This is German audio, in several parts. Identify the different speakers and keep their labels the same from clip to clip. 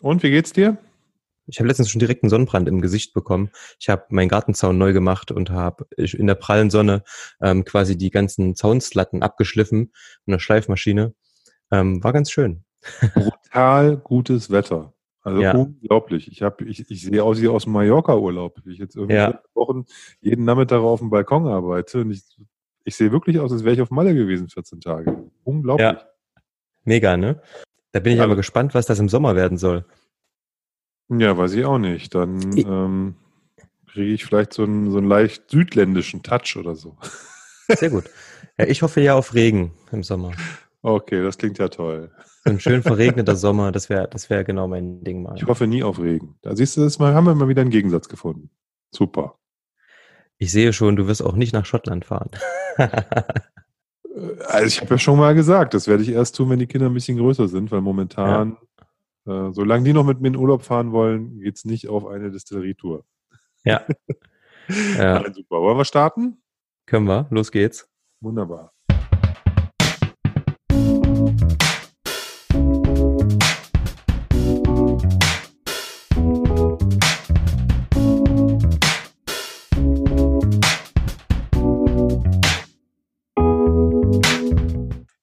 Speaker 1: Und wie geht's dir?
Speaker 2: Ich habe letztens schon direkt einen Sonnenbrand im Gesicht bekommen. Ich habe meinen Gartenzaun neu gemacht und habe in der prallen Sonne ähm, quasi die ganzen Zaunslatten abgeschliffen mit einer Schleifmaschine. Ähm, war ganz schön.
Speaker 1: Brutal gutes Wetter. Also ja. unglaublich. Ich, hab, ich, ich sehe aus wie aus dem Mallorca-Urlaub. Ich jetzt irgendwie ja. Wochen jeden Nachmittag auf dem Balkon arbeite und ich, ich sehe wirklich aus, als wäre ich auf Malle gewesen 14 Tage. Unglaublich. Ja.
Speaker 2: Mega, ne? Da bin ich ja. aber gespannt, was das im Sommer werden soll.
Speaker 1: Ja, weiß ich auch nicht. Dann ähm, kriege ich vielleicht so einen, so einen leicht südländischen Touch oder so.
Speaker 2: Sehr gut. Ja, ich hoffe ja auf Regen im Sommer.
Speaker 1: Okay, das klingt ja toll.
Speaker 2: So ein schön verregneter Sommer, das wäre das wär genau mein Ding mal.
Speaker 1: Ich hoffe nie auf Regen. Da siehst du, das mal, haben wir mal wieder einen Gegensatz gefunden. Super.
Speaker 2: Ich sehe schon, du wirst auch nicht nach Schottland fahren.
Speaker 1: also ich habe ja schon mal gesagt, das werde ich erst tun, wenn die Kinder ein bisschen größer sind, weil momentan äh, solange die noch mit mir in Urlaub fahren wollen, geht es nicht auf eine Distillerie-Tour.
Speaker 2: Ja.
Speaker 1: ja. Nein, super. Wollen wir starten?
Speaker 2: Können wir. Los geht's.
Speaker 1: Wunderbar.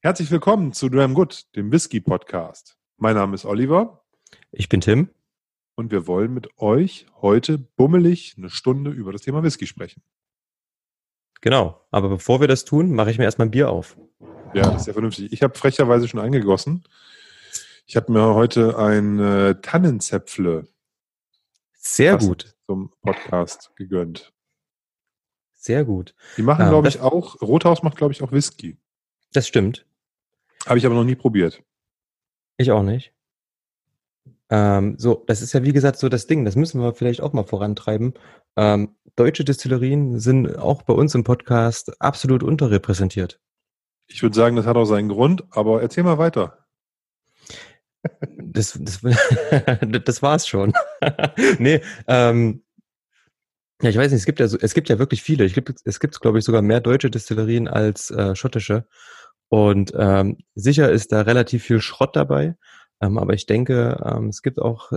Speaker 1: Herzlich willkommen zu Dram Good, dem Whisky Podcast. Mein Name ist Oliver.
Speaker 2: Ich bin Tim.
Speaker 1: Und wir wollen mit euch heute bummelig eine Stunde über das Thema Whisky sprechen.
Speaker 2: Genau. Aber bevor wir das tun, mache ich mir erstmal ein Bier auf.
Speaker 1: Ja, das ist ja vernünftig. Ich habe frecherweise schon eingegossen. Ich habe mir heute ein äh, Tannenzäpfle
Speaker 2: sehr gut
Speaker 1: zum Podcast gegönnt.
Speaker 2: Sehr gut.
Speaker 1: Die machen, ähm, glaube ich, auch, Rothaus macht, glaube ich, auch Whisky.
Speaker 2: Das stimmt.
Speaker 1: Habe ich aber noch nie probiert.
Speaker 2: Ich auch nicht. Ähm, so, das ist ja wie gesagt so das Ding, das müssen wir vielleicht auch mal vorantreiben. Ähm, deutsche Destillerien sind auch bei uns im Podcast absolut unterrepräsentiert.
Speaker 1: Ich würde sagen, das hat auch seinen Grund, aber erzähl mal weiter.
Speaker 2: Das, das, das war's schon. nee, ähm, ja, ich weiß nicht, es gibt ja so, es gibt ja wirklich viele. Ich gibt, es gibt, glaube ich, sogar mehr deutsche Destillerien als äh, schottische. Und ähm, sicher ist da relativ viel Schrott dabei, ähm, aber ich denke, ähm, es gibt auch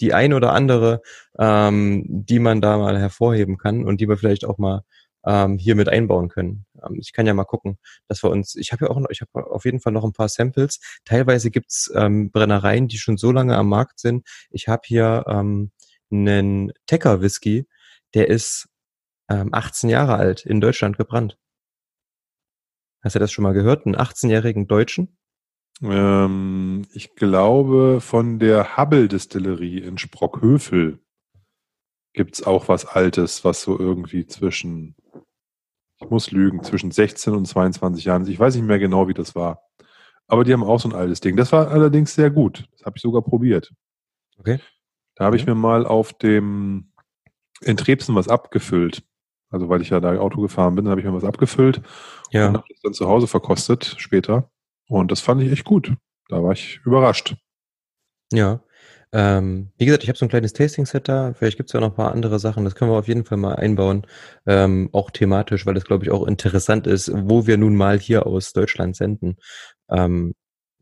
Speaker 2: die ein oder andere, ähm, die man da mal hervorheben kann und die wir vielleicht auch mal ähm, hier mit einbauen können. Ähm, ich kann ja mal gucken, dass wir uns, ich habe ja auch noch, ich habe auf jeden Fall noch ein paar Samples. Teilweise gibt's ähm, Brennereien, die schon so lange am Markt sind. Ich habe hier ähm, einen Tecker Whisky, der ist ähm, 18 Jahre alt, in Deutschland gebrannt. Hast du das schon mal gehört? Einen 18-jährigen Deutschen?
Speaker 1: Ähm, ich glaube, von der Hubble Distillerie in Sprockhövel gibt es auch was Altes, was so irgendwie zwischen, ich muss lügen, zwischen 16 und 22 Jahren ist. Ich weiß nicht mehr genau, wie das war. Aber die haben auch so ein altes Ding. Das war allerdings sehr gut. Das habe ich sogar probiert.
Speaker 2: Okay.
Speaker 1: Da habe ich mir mal auf dem in Trebsen was abgefüllt. Also weil ich ja da Auto gefahren bin, habe ich mir was abgefüllt
Speaker 2: ja.
Speaker 1: und habe das dann zu Hause verkostet später. Und das fand ich echt gut. Da war ich überrascht.
Speaker 2: Ja. Ähm, wie gesagt, ich habe so ein kleines Tasting-Set da. Vielleicht gibt es ja noch ein paar andere Sachen. Das können wir auf jeden Fall mal einbauen. Ähm, auch thematisch, weil das, glaube ich, auch interessant ist, wo wir nun mal hier aus Deutschland senden. Ähm,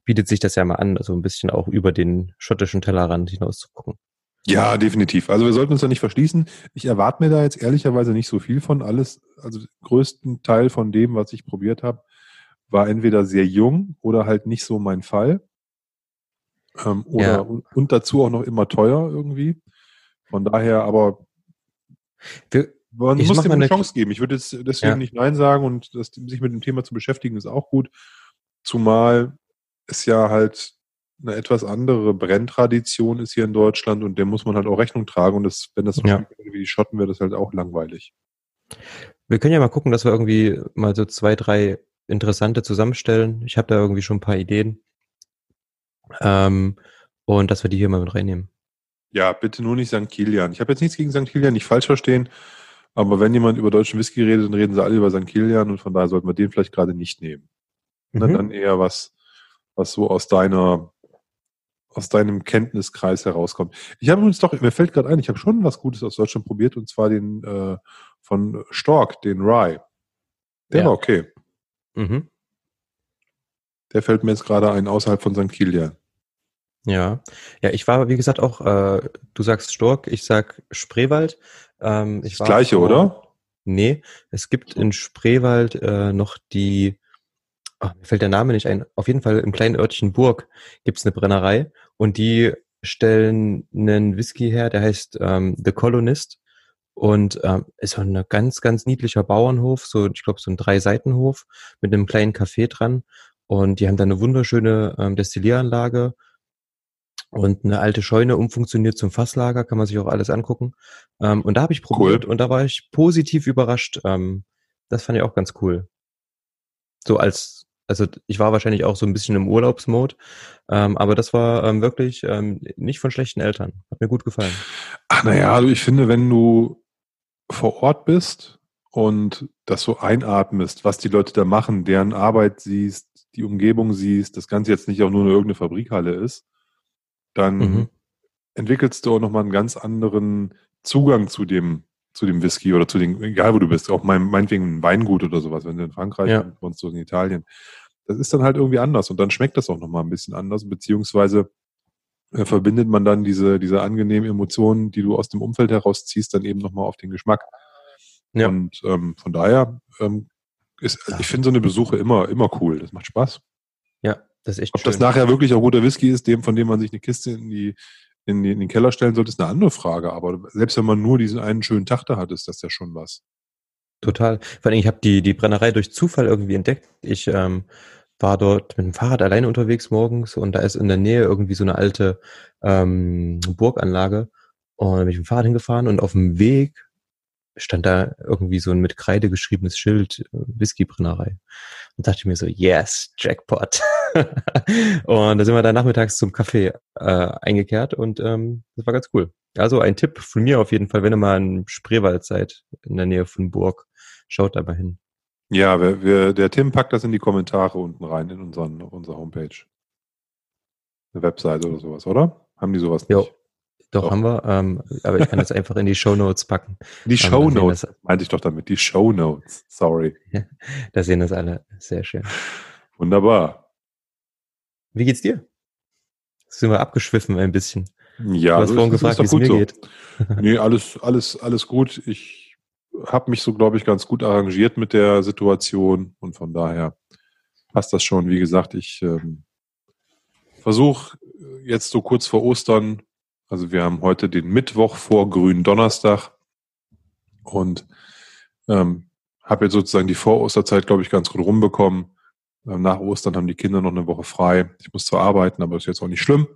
Speaker 2: bietet sich das ja mal an, also ein bisschen auch über den schottischen Tellerrand hinaus zu gucken.
Speaker 1: Ja, definitiv. Also wir sollten uns da nicht verschließen. Ich erwarte mir da jetzt ehrlicherweise nicht so viel von alles. Also größten Teil von dem, was ich probiert habe, war entweder sehr jung oder halt nicht so mein Fall. Ähm, oder ja. und, und, dazu auch noch immer teuer irgendwie. Von daher, aber wir, man muss dem eine Chance geben. Ich würde jetzt deswegen ja. nicht Nein sagen und das, sich mit dem Thema zu beschäftigen ist auch gut. Zumal es ja halt eine etwas andere Brenntradition ist hier in Deutschland und dem muss man halt auch Rechnung tragen. Und das, wenn das so
Speaker 2: ja.
Speaker 1: wie die Schotten wäre, das halt auch langweilig.
Speaker 2: Wir können ja mal gucken, dass wir irgendwie mal so zwei, drei interessante zusammenstellen. Ich habe da irgendwie schon ein paar Ideen. Ähm, und dass wir die hier mal mit reinnehmen.
Speaker 1: Ja, bitte nur nicht St. Kilian. Ich habe jetzt nichts gegen St. Kilian, nicht falsch verstehen. Aber wenn jemand über deutschen Whisky redet, dann reden sie alle über St. Kilian und von daher sollten wir den vielleicht gerade nicht nehmen. Mhm. Dann eher was, was so aus deiner aus deinem Kenntniskreis herauskommt. Ich habe übrigens doch, mir fällt gerade ein, ich habe schon was Gutes aus Deutschland probiert und zwar den äh, von Stork, den Rye. Der ja. war okay.
Speaker 2: Mhm.
Speaker 1: Der fällt mir jetzt gerade ein außerhalb von St. Kilian.
Speaker 2: Ja, ja, ich war, wie gesagt, auch, äh, du sagst Stork, ich sag Spreewald. Ähm, ich
Speaker 1: das gleiche, vor, oder?
Speaker 2: Nee, es gibt in Spreewald äh, noch die, ach, mir fällt der Name nicht ein, auf jeden Fall im kleinen Örtchen Burg gibt's eine Brennerei und die stellen einen Whisky her, der heißt ähm, The Colonist und ähm, ist so ein ganz, ganz niedlicher Bauernhof, so ich glaube so ein Drei-Seitenhof mit einem kleinen Café dran und die haben da eine wunderschöne ähm, Destillieranlage und eine alte Scheune umfunktioniert zum Fasslager, kann man sich auch alles angucken. Ähm, und da habe ich probiert cool. und da war ich positiv überrascht. Ähm, das fand ich auch ganz cool. So als, also ich war wahrscheinlich auch so ein bisschen im Urlaubsmode, ähm, aber das war ähm, wirklich ähm, nicht von schlechten Eltern. Hat mir gut gefallen.
Speaker 1: Ach naja, also ich finde, wenn du vor Ort bist und das so einatmest, was die Leute da machen, deren Arbeit siehst, die Umgebung siehst, das Ganze jetzt nicht auch nur eine irgendeine Fabrikhalle ist, dann mhm. entwickelst du auch nochmal einen ganz anderen Zugang zu dem, zu dem Whisky oder zu den, egal wo du bist, auch mein, meinetwegen ein Weingut oder sowas, wenn du in Frankreich ja. und so in Italien. Das ist dann halt irgendwie anders und dann schmeckt das auch nochmal ein bisschen anders, beziehungsweise äh, verbindet man dann diese, diese angenehmen Emotionen, die du aus dem Umfeld herausziehst, dann eben nochmal auf den Geschmack. Ja. Und ähm, von daher ähm, ist, ich finde so eine Besuche immer, immer cool. Das macht Spaß.
Speaker 2: Ja, das ist echt
Speaker 1: Ob schön. das nachher wirklich auch guter Whisky ist, dem, von dem man sich eine Kiste in, die, in, die, in den Keller stellen sollte, ist eine andere Frage. Aber selbst wenn man nur diesen einen schönen Tag da hat, ist das ja schon was.
Speaker 2: Total. Vor allem, ich habe die, die Brennerei durch Zufall irgendwie entdeckt. Ich ähm, war dort mit dem Fahrrad alleine unterwegs morgens und da ist in der Nähe irgendwie so eine alte ähm, Burganlage. Und da bin ich mit dem Fahrrad hingefahren und auf dem Weg stand da irgendwie so ein mit Kreide geschriebenes Schild, äh, Whiskybrennerei. Und dachte ich mir so, yes, Jackpot. und da sind wir dann nachmittags zum Café äh, eingekehrt und ähm, das war ganz cool. Also ein Tipp von mir auf jeden Fall, wenn ihr mal in Spreewald seid, in der Nähe von Burg, schaut da mal hin.
Speaker 1: Ja, wir, wir, der Tim packt das in die Kommentare unten rein in unseren, unsere Homepage. Eine Webseite oder sowas, oder? Haben die sowas
Speaker 2: nicht? Jo. Doch, doch, haben wir, ähm, aber ich kann das einfach in die Show Notes packen.
Speaker 1: Die Show Notes, meinte ich doch damit, die Show Notes, sorry.
Speaker 2: da sehen das alle, sehr schön.
Speaker 1: Wunderbar.
Speaker 2: Wie geht's dir? Sind wir abgeschwiffen ein bisschen?
Speaker 1: Ja,
Speaker 2: du hast vorhin gefragt, wie es mir so. geht.
Speaker 1: nee, alles, alles, alles gut. Ich habe mich so, glaube ich, ganz gut arrangiert mit der Situation und von daher passt das schon. Wie gesagt, ich ähm, versuche jetzt so kurz vor Ostern also wir haben heute den Mittwoch vor grünen Donnerstag und ähm, habe jetzt sozusagen die Vorosterzeit, glaube ich, ganz gut rumbekommen. Ähm, nach Ostern haben die Kinder noch eine Woche frei. Ich muss zwar arbeiten, aber ist jetzt auch nicht schlimm.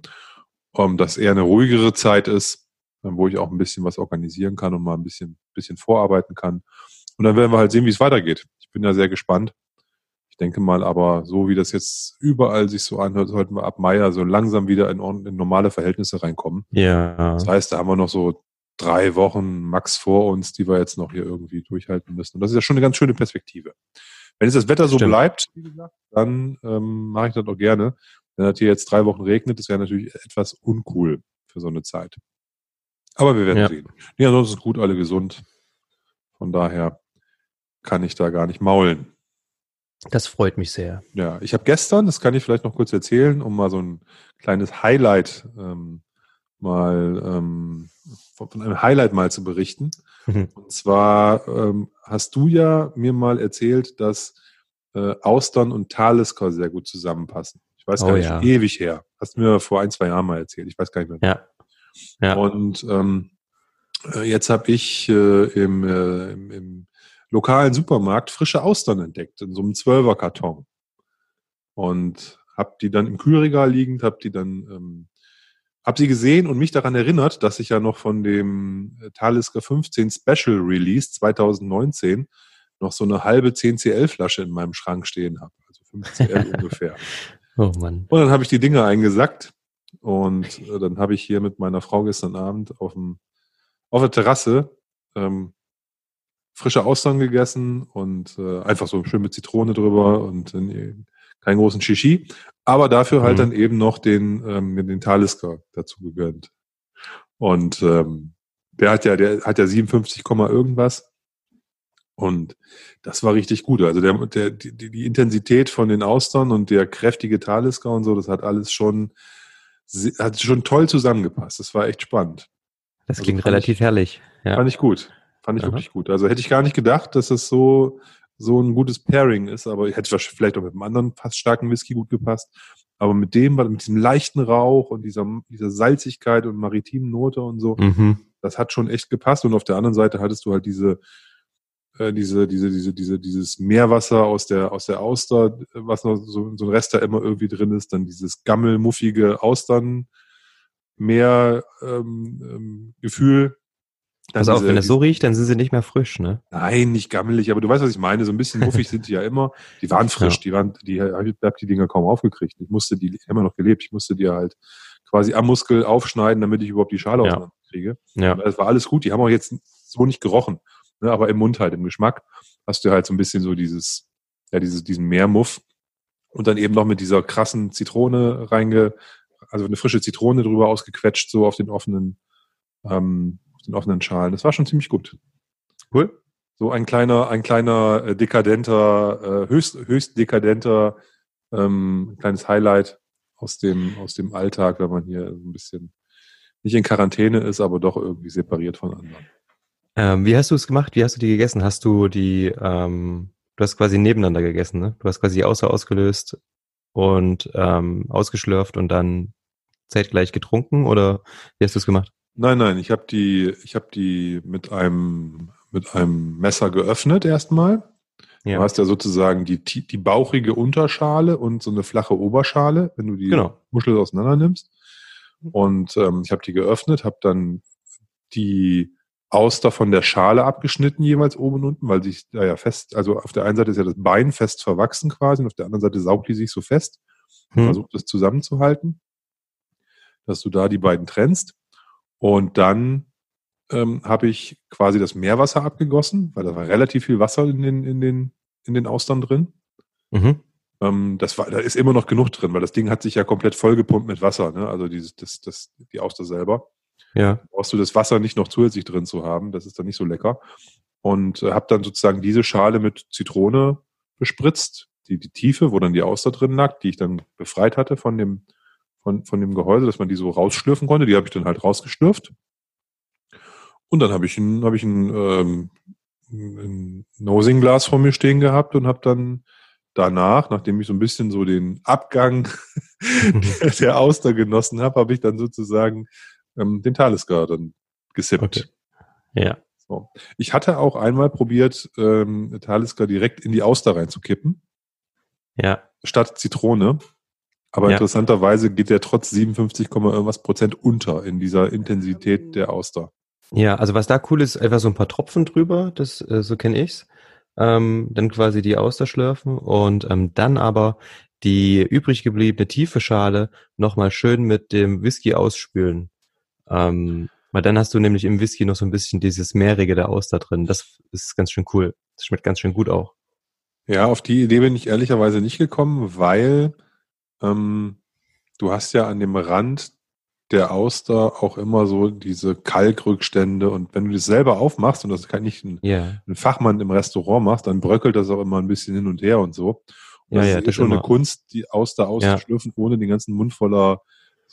Speaker 1: Ähm, dass eher eine ruhigere Zeit ist, wo ich auch ein bisschen was organisieren kann und mal ein bisschen, bisschen vorarbeiten kann. Und dann werden wir halt sehen, wie es weitergeht. Ich bin ja sehr gespannt. Ich denke mal aber, so wie das jetzt überall sich so anhört, sollten wir ab Mai so also langsam wieder in, in normale Verhältnisse reinkommen.
Speaker 2: Ja.
Speaker 1: Das heißt, da haben wir noch so drei Wochen max vor uns, die wir jetzt noch hier irgendwie durchhalten müssen. Und das ist ja schon eine ganz schöne Perspektive. Wenn jetzt das Wetter so Stimmt. bleibt, wie gesagt, dann ähm, mache ich das auch gerne. Wenn das hier jetzt drei Wochen regnet, das wäre natürlich etwas uncool für so eine Zeit. Aber wir werden ja. sehen. Nee, ansonsten gut, alle gesund. Von daher kann ich da gar nicht maulen.
Speaker 2: Das freut mich sehr.
Speaker 1: Ja, ich habe gestern, das kann ich vielleicht noch kurz erzählen, um mal so ein kleines Highlight ähm, mal ähm, von, von, einem Highlight mal zu berichten. Mhm. Und zwar ähm, hast du ja mir mal erzählt, dass äh, Austern und Talisker sehr gut zusammenpassen. Ich weiß oh, gar nicht, ja. ewig her. Hast du mir vor ein, zwei Jahren mal erzählt. Ich weiß gar nicht mehr.
Speaker 2: Ja. Ja.
Speaker 1: Und ähm, äh, jetzt habe ich äh, im, äh, im, im lokalen Supermarkt frische Austern entdeckt, in so einem Zwölferkarton. Und habe die dann im Kühlregal liegend, habe die dann, ähm, habe sie gesehen und mich daran erinnert, dass ich ja noch von dem Talisker 15 Special Release 2019 noch so eine halbe 10cl Flasche in meinem Schrank stehen habe, also 5cl ungefähr.
Speaker 2: Oh Mann.
Speaker 1: Und dann habe ich die Dinge eingesackt und äh, dann habe ich hier mit meiner Frau gestern Abend auf, dem, auf der Terrasse ähm, frische Austern gegessen und äh, einfach so schön mit Zitrone drüber und äh, keinen großen Shishi, aber dafür halt mhm. dann eben noch den, ähm, den Talisker dazu gegönnt. Und ähm, der hat ja, der hat ja 57, irgendwas. Und das war richtig gut. Also der, der, die, die Intensität von den Austern und der kräftige Talisker und so, das hat alles schon hat schon toll zusammengepasst. Das war echt spannend.
Speaker 2: Das also klingt relativ
Speaker 1: ich,
Speaker 2: herrlich.
Speaker 1: Ja. Fand ich gut. Fand ich Aha. wirklich gut. Also hätte ich gar nicht gedacht, dass es so, so ein gutes Pairing ist, aber hätte vielleicht auch mit einem anderen fast starken Whisky gut gepasst. Aber mit dem, mit diesem leichten Rauch und dieser, dieser Salzigkeit und maritimen Note und so, mhm. das hat schon echt gepasst. Und auf der anderen Seite hattest du halt diese, äh, diese, diese, diese, diese, dieses Meerwasser aus der, aus der Auster, was noch so, so ein Rest da immer irgendwie drin ist, dann dieses gammelmuffige Austern, Meer ähm, ähm, Gefühl.
Speaker 2: Pass auf, wenn es so riecht, dann sind sie nicht mehr frisch, ne?
Speaker 1: Nein, nicht gammelig, aber du weißt, was ich meine. So ein bisschen muffig sind die ja immer. Die waren frisch, ja. die waren, die ich hab die Dinger kaum aufgekriegt. Ich musste die immer noch gelebt. Ich musste die halt quasi am Muskel aufschneiden, damit ich überhaupt die Schale ja. kriege. Ja. Das war alles gut. Die haben auch jetzt so nicht gerochen, ne? aber im Mund halt, im Geschmack hast du halt so ein bisschen so dieses, ja, dieses, diesen Meermuff und dann eben noch mit dieser krassen Zitrone reinge, also eine frische Zitrone drüber ausgequetscht, so auf den offenen, ähm, auf den offenen Schalen. Das war schon ziemlich gut. Cool. So ein kleiner, ein kleiner äh, dekadenter, äh, höchst, höchst dekadenter, ähm, kleines Highlight aus dem, aus dem Alltag, wenn man hier ein bisschen nicht in Quarantäne ist, aber doch irgendwie separiert von anderen.
Speaker 2: Ähm, wie hast du es gemacht? Wie hast du die gegessen? Hast du die, ähm, du hast quasi nebeneinander gegessen, ne? Du hast quasi die Außer ausgelöst und ähm, ausgeschlürft und dann zeitgleich getrunken oder wie hast du es gemacht?
Speaker 1: Nein, nein, ich habe die, ich habe die mit einem mit einem Messer geöffnet erstmal. Ja. Du hast ja sozusagen die, die bauchige Unterschale und so eine flache Oberschale, wenn du die genau. Muschel auseinander nimmst. Und ähm, ich habe die geöffnet, habe dann die Auster von der Schale abgeschnitten, jeweils oben und unten, weil sich da ja fest, also auf der einen Seite ist ja das Bein fest verwachsen quasi und auf der anderen Seite saugt die sich so fest hm. versucht es zusammenzuhalten, dass du da die beiden trennst. Und dann ähm, habe ich quasi das Meerwasser abgegossen, weil da war relativ viel Wasser in den, in den, in den Austern drin. Mhm. Ähm, das war, da ist immer noch genug drin, weil das Ding hat sich ja komplett vollgepumpt mit Wasser, ne? Also dieses, das, das, die Auster selber. Ja. brauchst du das Wasser nicht noch zusätzlich drin zu haben, das ist dann nicht so lecker. Und äh, habe dann sozusagen diese Schale mit Zitrone bespritzt, die, die Tiefe, wo dann die Auster drin lag, die ich dann befreit hatte von dem, von, von dem Gehäuse, dass man die so rausschlürfen konnte. Die habe ich dann halt rausgeschlürft. Und dann habe ich ein, habe ich ein, ähm, ein Nosing-Glas vor mir stehen gehabt und habe dann danach, nachdem ich so ein bisschen so den Abgang der Auster genossen habe, habe ich dann sozusagen ähm, den Talisker dann gesippt. Okay. Ja. So. Ich hatte auch einmal probiert, ähm, Talisker direkt in die Auster reinzukippen. Ja. Statt Zitrone. Aber ja. interessanterweise geht der trotz 57, irgendwas Prozent unter in dieser Intensität der Auster.
Speaker 2: Ja, also was da cool ist, einfach so ein paar Tropfen drüber, das äh, so kenne ich's. Ähm, dann quasi die Auster schlürfen und ähm, dann aber die übrig gebliebene tiefe Schale nochmal schön mit dem Whisky ausspülen. Ähm, weil dann hast du nämlich im Whisky noch so ein bisschen dieses Meerige der Auster drin. Das ist ganz schön cool. Das schmeckt ganz schön gut auch.
Speaker 1: Ja, auf die Idee bin ich ehrlicherweise nicht gekommen, weil ähm, du hast ja an dem Rand der Auster auch immer so diese Kalkrückstände und wenn du das selber aufmachst und das kann nicht ein, yeah. ein Fachmann im Restaurant machst, dann bröckelt das auch immer ein bisschen hin und her und so. Und ja, das ja, ist das schon immer. eine Kunst, die Auster auszuschlürfen, ja. ohne den ganzen Mund voller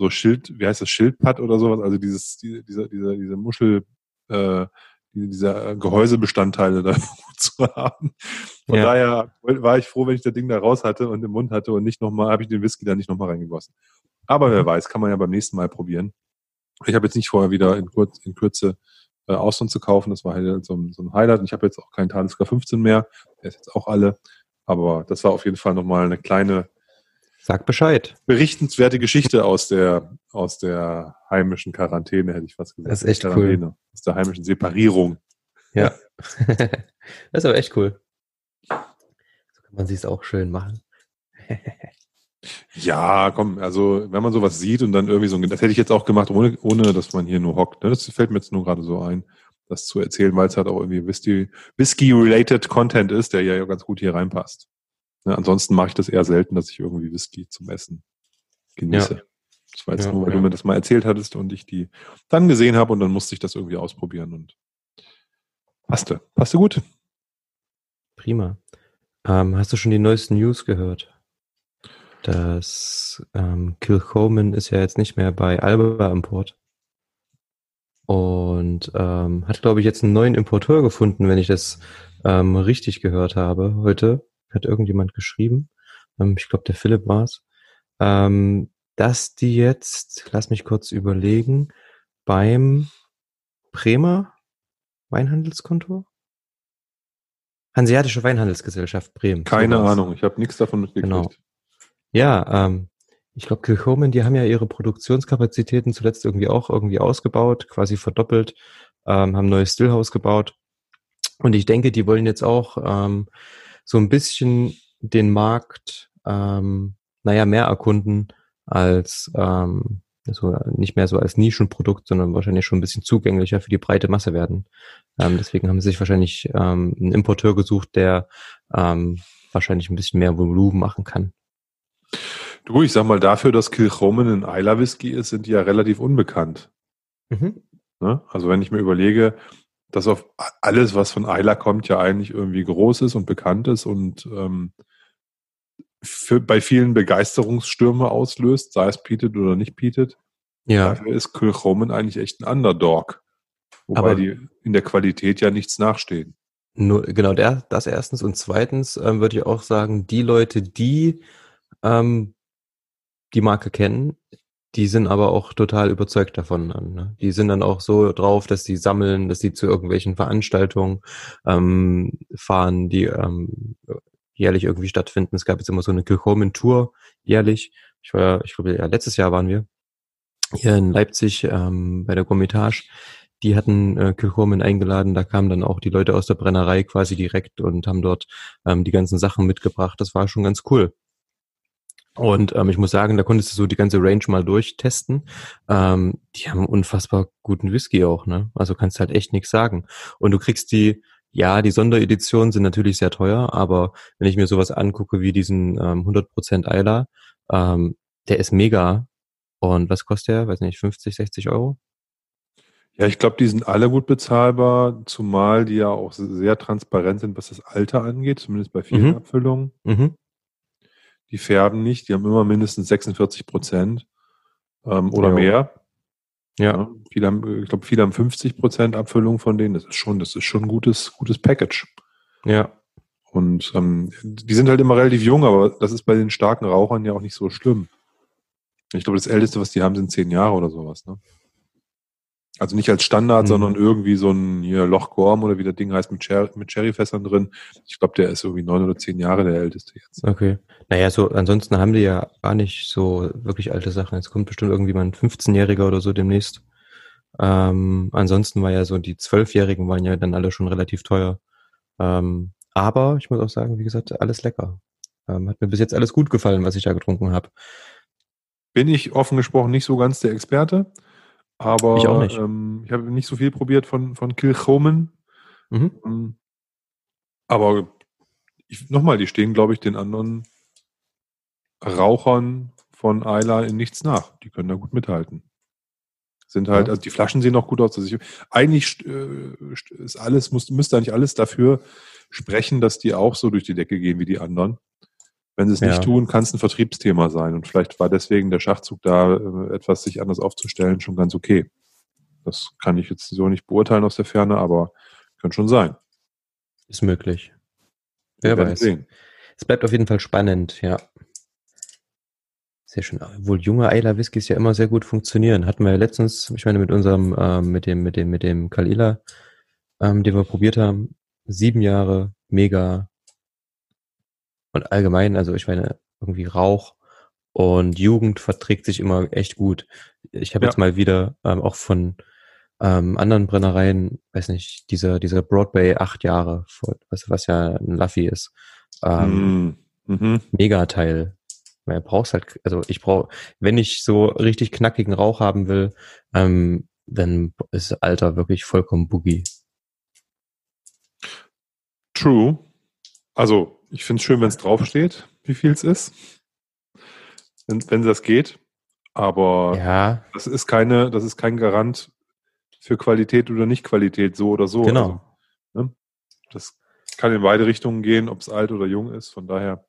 Speaker 1: so Schild, wie heißt das, Schildpatt oder sowas, also dieses, diese, diese, diese, Muschel, äh, dieser Gehäusebestandteile da zu haben. Von ja. daher war ich froh, wenn ich das Ding da raus hatte und im Mund hatte und nicht nochmal, habe ich den Whisky da nicht nochmal reingegossen. Aber wer mhm. weiß, kann man ja beim nächsten Mal probieren. Ich habe jetzt nicht vorher wieder in, Kurz, in Kürze äh, Austern zu kaufen. Das war halt so, so ein Highlight. Und ich habe jetzt auch keinen Talisker 15 mehr. Der ist jetzt auch alle. Aber das war auf jeden Fall nochmal eine kleine
Speaker 2: Sag Bescheid.
Speaker 1: Berichtenswerte Geschichte aus der, aus der heimischen Quarantäne, hätte ich fast gesagt.
Speaker 2: Das ist echt cool.
Speaker 1: Aus der heimischen Separierung.
Speaker 2: Ja. das ist aber echt cool. So kann man sich es auch schön machen.
Speaker 1: ja, komm, also wenn man sowas sieht und dann irgendwie so, das hätte ich jetzt auch gemacht, ohne, ohne dass man hier nur hockt. Ne? Das fällt mir jetzt nur gerade so ein, das zu erzählen, weil es halt auch irgendwie Whisky-related Content ist, der ja ganz gut hier reinpasst. Ne, ansonsten mache ich das eher selten, dass ich irgendwie Whisky zum Essen genieße. Ja. Das war jetzt ja, nur, weil ja. du mir das mal erzählt hattest und ich die dann gesehen habe und dann musste ich das irgendwie ausprobieren und passte. Passte gut.
Speaker 2: Prima. Ähm, hast du schon die neuesten News gehört? Das ähm, Kilchoman ist ja jetzt nicht mehr bei Alba Import. Und ähm, hat, glaube ich, jetzt einen neuen Importeur gefunden, wenn ich das ähm, richtig gehört habe heute. Hat irgendjemand geschrieben. Ähm, ich glaube, der Philipp war's. Ähm, dass die jetzt, lass mich kurz überlegen, beim Bremer Weinhandelskonto? Hanseatische Weinhandelsgesellschaft Bremen.
Speaker 1: Keine sowas. Ahnung, ich habe nichts davon mitgekriegt. Genau.
Speaker 2: Ja, ähm, ich glaube, Kilchoman, die haben ja ihre Produktionskapazitäten zuletzt irgendwie auch irgendwie ausgebaut, quasi verdoppelt, ähm, haben ein neues Stillhaus gebaut. Und ich denke, die wollen jetzt auch ähm, so ein bisschen den Markt, ähm, naja, mehr erkunden als ähm, so nicht mehr so als Nischenprodukt, sondern wahrscheinlich schon ein bisschen zugänglicher für die breite Masse werden. Ähm, deswegen haben sie sich wahrscheinlich ähm, einen Importeur gesucht, der ähm, wahrscheinlich ein bisschen mehr Volumen machen kann.
Speaker 1: Du, ich sag mal, dafür, dass Kilchoman ein Eiler Whisky ist, sind die ja relativ unbekannt. Mhm. Ne? Also wenn ich mir überlege, dass auf alles, was von Eiler kommt, ja eigentlich irgendwie groß ist und bekannt ist und ähm, für, bei vielen Begeisterungsstürme auslöst, sei es Pietet oder nicht Pietet. Ja. Dafür ist Kilchoman eigentlich echt ein Underdog. Wobei Aber die in der Qualität ja nichts nachstehen.
Speaker 2: Nur, genau, der, das erstens. Und zweitens ähm, würde ich auch sagen, die Leute, die ähm, die Marke kennen, die sind aber auch total überzeugt davon. Ne? Die sind dann auch so drauf, dass sie sammeln, dass sie zu irgendwelchen Veranstaltungen ähm, fahren, die ähm, jährlich irgendwie stattfinden. Es gab jetzt immer so eine Kilchoman-Tour jährlich. Ich war, ich glaube, ja, letztes Jahr waren wir hier in Leipzig ähm, bei der Gourmetage. Die hatten äh, Kilchoman eingeladen, da kamen dann auch die Leute aus der Brennerei quasi direkt und haben dort ähm, die ganzen Sachen mitgebracht. Das war schon ganz cool. Und ähm, ich muss sagen, da konntest du so die ganze Range mal durchtesten. Ähm, die haben unfassbar guten Whisky auch, ne? Also kannst halt echt nichts sagen. Und du kriegst die, ja, die Sondereditionen sind natürlich sehr teuer, aber wenn ich mir sowas angucke wie diesen ähm, 100% Eiler, ähm, der ist mega. Und was kostet der? Weiß nicht, 50, 60 Euro?
Speaker 1: Ja, ich glaube, die sind alle gut bezahlbar, zumal die ja auch sehr transparent sind, was das Alter angeht, zumindest bei vielen mhm. Abfüllungen. Mhm die färben nicht, die haben immer mindestens 46 Prozent ähm, oder jo. mehr. Ja. ja. Viele haben, ich glaube, viele haben 50 Prozent Abfüllung von denen. Das ist schon, das ist schon ein gutes, gutes Package.
Speaker 2: Ja.
Speaker 1: Und ähm, die sind halt immer relativ jung, aber das ist bei den starken Rauchern ja auch nicht so schlimm. Ich glaube, das Älteste, was die haben, sind zehn Jahre oder sowas. Ne? Also nicht als Standard, mhm. sondern irgendwie so ein hier Loch Gorm oder wie das Ding heißt mit, Cher mit Cherryfässern drin. Ich glaube, der ist irgendwie neun oder zehn Jahre der älteste jetzt.
Speaker 2: Okay. Naja, so ansonsten haben die ja gar nicht so wirklich alte Sachen. Jetzt kommt bestimmt irgendwie mal ein 15-Jähriger oder so demnächst. Ähm, ansonsten war ja so, die Zwölfjährigen waren ja dann alle schon relativ teuer. Ähm, aber ich muss auch sagen, wie gesagt, alles lecker. Ähm, hat mir bis jetzt alles gut gefallen, was ich da getrunken habe.
Speaker 1: Bin ich offen gesprochen nicht so ganz der Experte. Aber
Speaker 2: ich, auch nicht.
Speaker 1: Ähm, ich habe nicht so viel probiert von, von Kilchomen. Mhm. Ähm, aber nochmal, die stehen, glaube ich, den anderen Rauchern von Ayla in nichts nach. Die können da gut mithalten. Sind halt, ja. also die Flaschen sehen auch gut aus. Also ich, eigentlich äh, ist alles, muss, müsste eigentlich alles dafür sprechen, dass die auch so durch die Decke gehen wie die anderen. Wenn sie es ja. nicht tun, kann es ein Vertriebsthema sein. Und vielleicht war deswegen der Schachzug da, äh, etwas sich anders aufzustellen, schon ganz okay. Das kann ich jetzt so nicht beurteilen aus der Ferne, aber könnte schon sein.
Speaker 2: Ist möglich. Wer weiß. Sehen. Es bleibt auf jeden Fall spannend, ja. Sehr schön. Wohl junge Eiler Whiskys ja immer sehr gut funktionieren. Hatten wir ja letztens, ich meine, mit unserem, ähm, mit dem, mit dem, mit dem Kalila, ähm, den wir probiert haben, sieben Jahre, mega und allgemein, also ich meine, irgendwie Rauch und Jugend verträgt sich immer echt gut. Ich habe ja. jetzt mal wieder ähm, auch von ähm, anderen Brennereien, weiß nicht, dieser, dieser Broadway acht Jahre, was, was ja ein Luffy ist. Ähm, mm, mhm. Megateil. Man brauchst halt, also ich brauche, wenn ich so richtig knackigen Rauch haben will, ähm, dann ist Alter wirklich vollkommen boogie.
Speaker 1: True. Also ich finde es schön, wenn es draufsteht, wie viel es ist. Wenn, wenn das geht. Aber
Speaker 2: ja.
Speaker 1: das ist keine, das ist kein Garant für Qualität oder Nicht-Qualität, so oder so.
Speaker 2: Genau.
Speaker 1: Also, ne? Das kann in beide Richtungen gehen, ob es alt oder jung ist. Von daher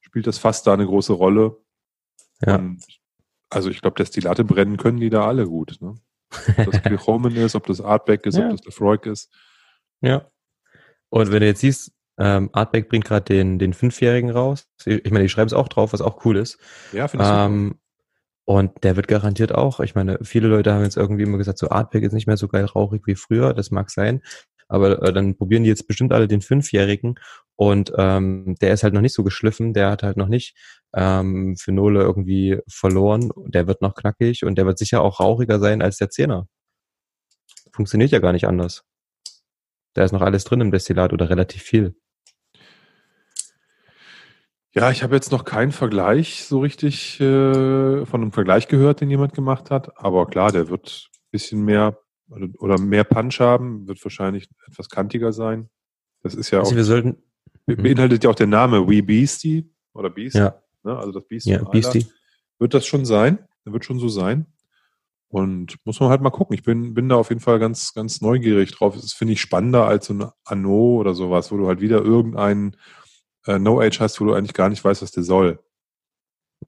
Speaker 1: spielt das Fass da eine große Rolle.
Speaker 2: Ja.
Speaker 1: Und also ich glaube, Destillate brennen können die da alle gut. Ne? Ob das Kilchoman ist, ob das Artback ist,
Speaker 2: Ja.
Speaker 1: ob das Lefroy ist.
Speaker 2: Ja. Und wenn du jetzt siehst, ähm, Artback bringt gerade den, den Fünfjährigen raus. Ich meine, die schreiben es auch drauf, was auch cool ist.
Speaker 1: Ja, finde ich super.
Speaker 2: Ähm, und der wird garantiert auch, ich meine, viele Leute haben jetzt irgendwie immer gesagt, so Artback ist nicht mehr so geil rauchig wie früher, das mag sein. Aber äh, dann probieren die jetzt bestimmt alle den Fünfjährigen und ähm, der ist halt noch nicht so geschliffen, der hat halt noch nicht ähm, Phenole irgendwie verloren, der wird noch knackig und der wird sicher auch rauchiger sein als der Zehner. Funktioniert ja gar nicht anders. Da ist noch alles drin im Destillat oder relativ viel.
Speaker 1: Ja, ich habe jetzt noch keinen Vergleich so richtig äh, von einem Vergleich gehört, den jemand gemacht hat. Aber klar, der wird ein bisschen mehr oder- mehr Punch haben, wird wahrscheinlich etwas kantiger sein. Das ist ja auch,
Speaker 2: Also wir sollten,
Speaker 1: be- beinhaltet ja auch der Name Wee Beastie oder Beast,
Speaker 2: ja,
Speaker 1: ne? also das Beastie.
Speaker 2: ja. Beastie.
Speaker 1: Wird das schon sein? Der wird schon so sein. Und muss man halt mal gucken. Ich bin, bin da auf jeden Fall ganz, ganz neugierig drauf. Das finde ich spannender als so ein Anno oder sowas, wo du halt wieder irgendeinen äh, No-Age hast, wo du eigentlich gar nicht weißt, was der soll.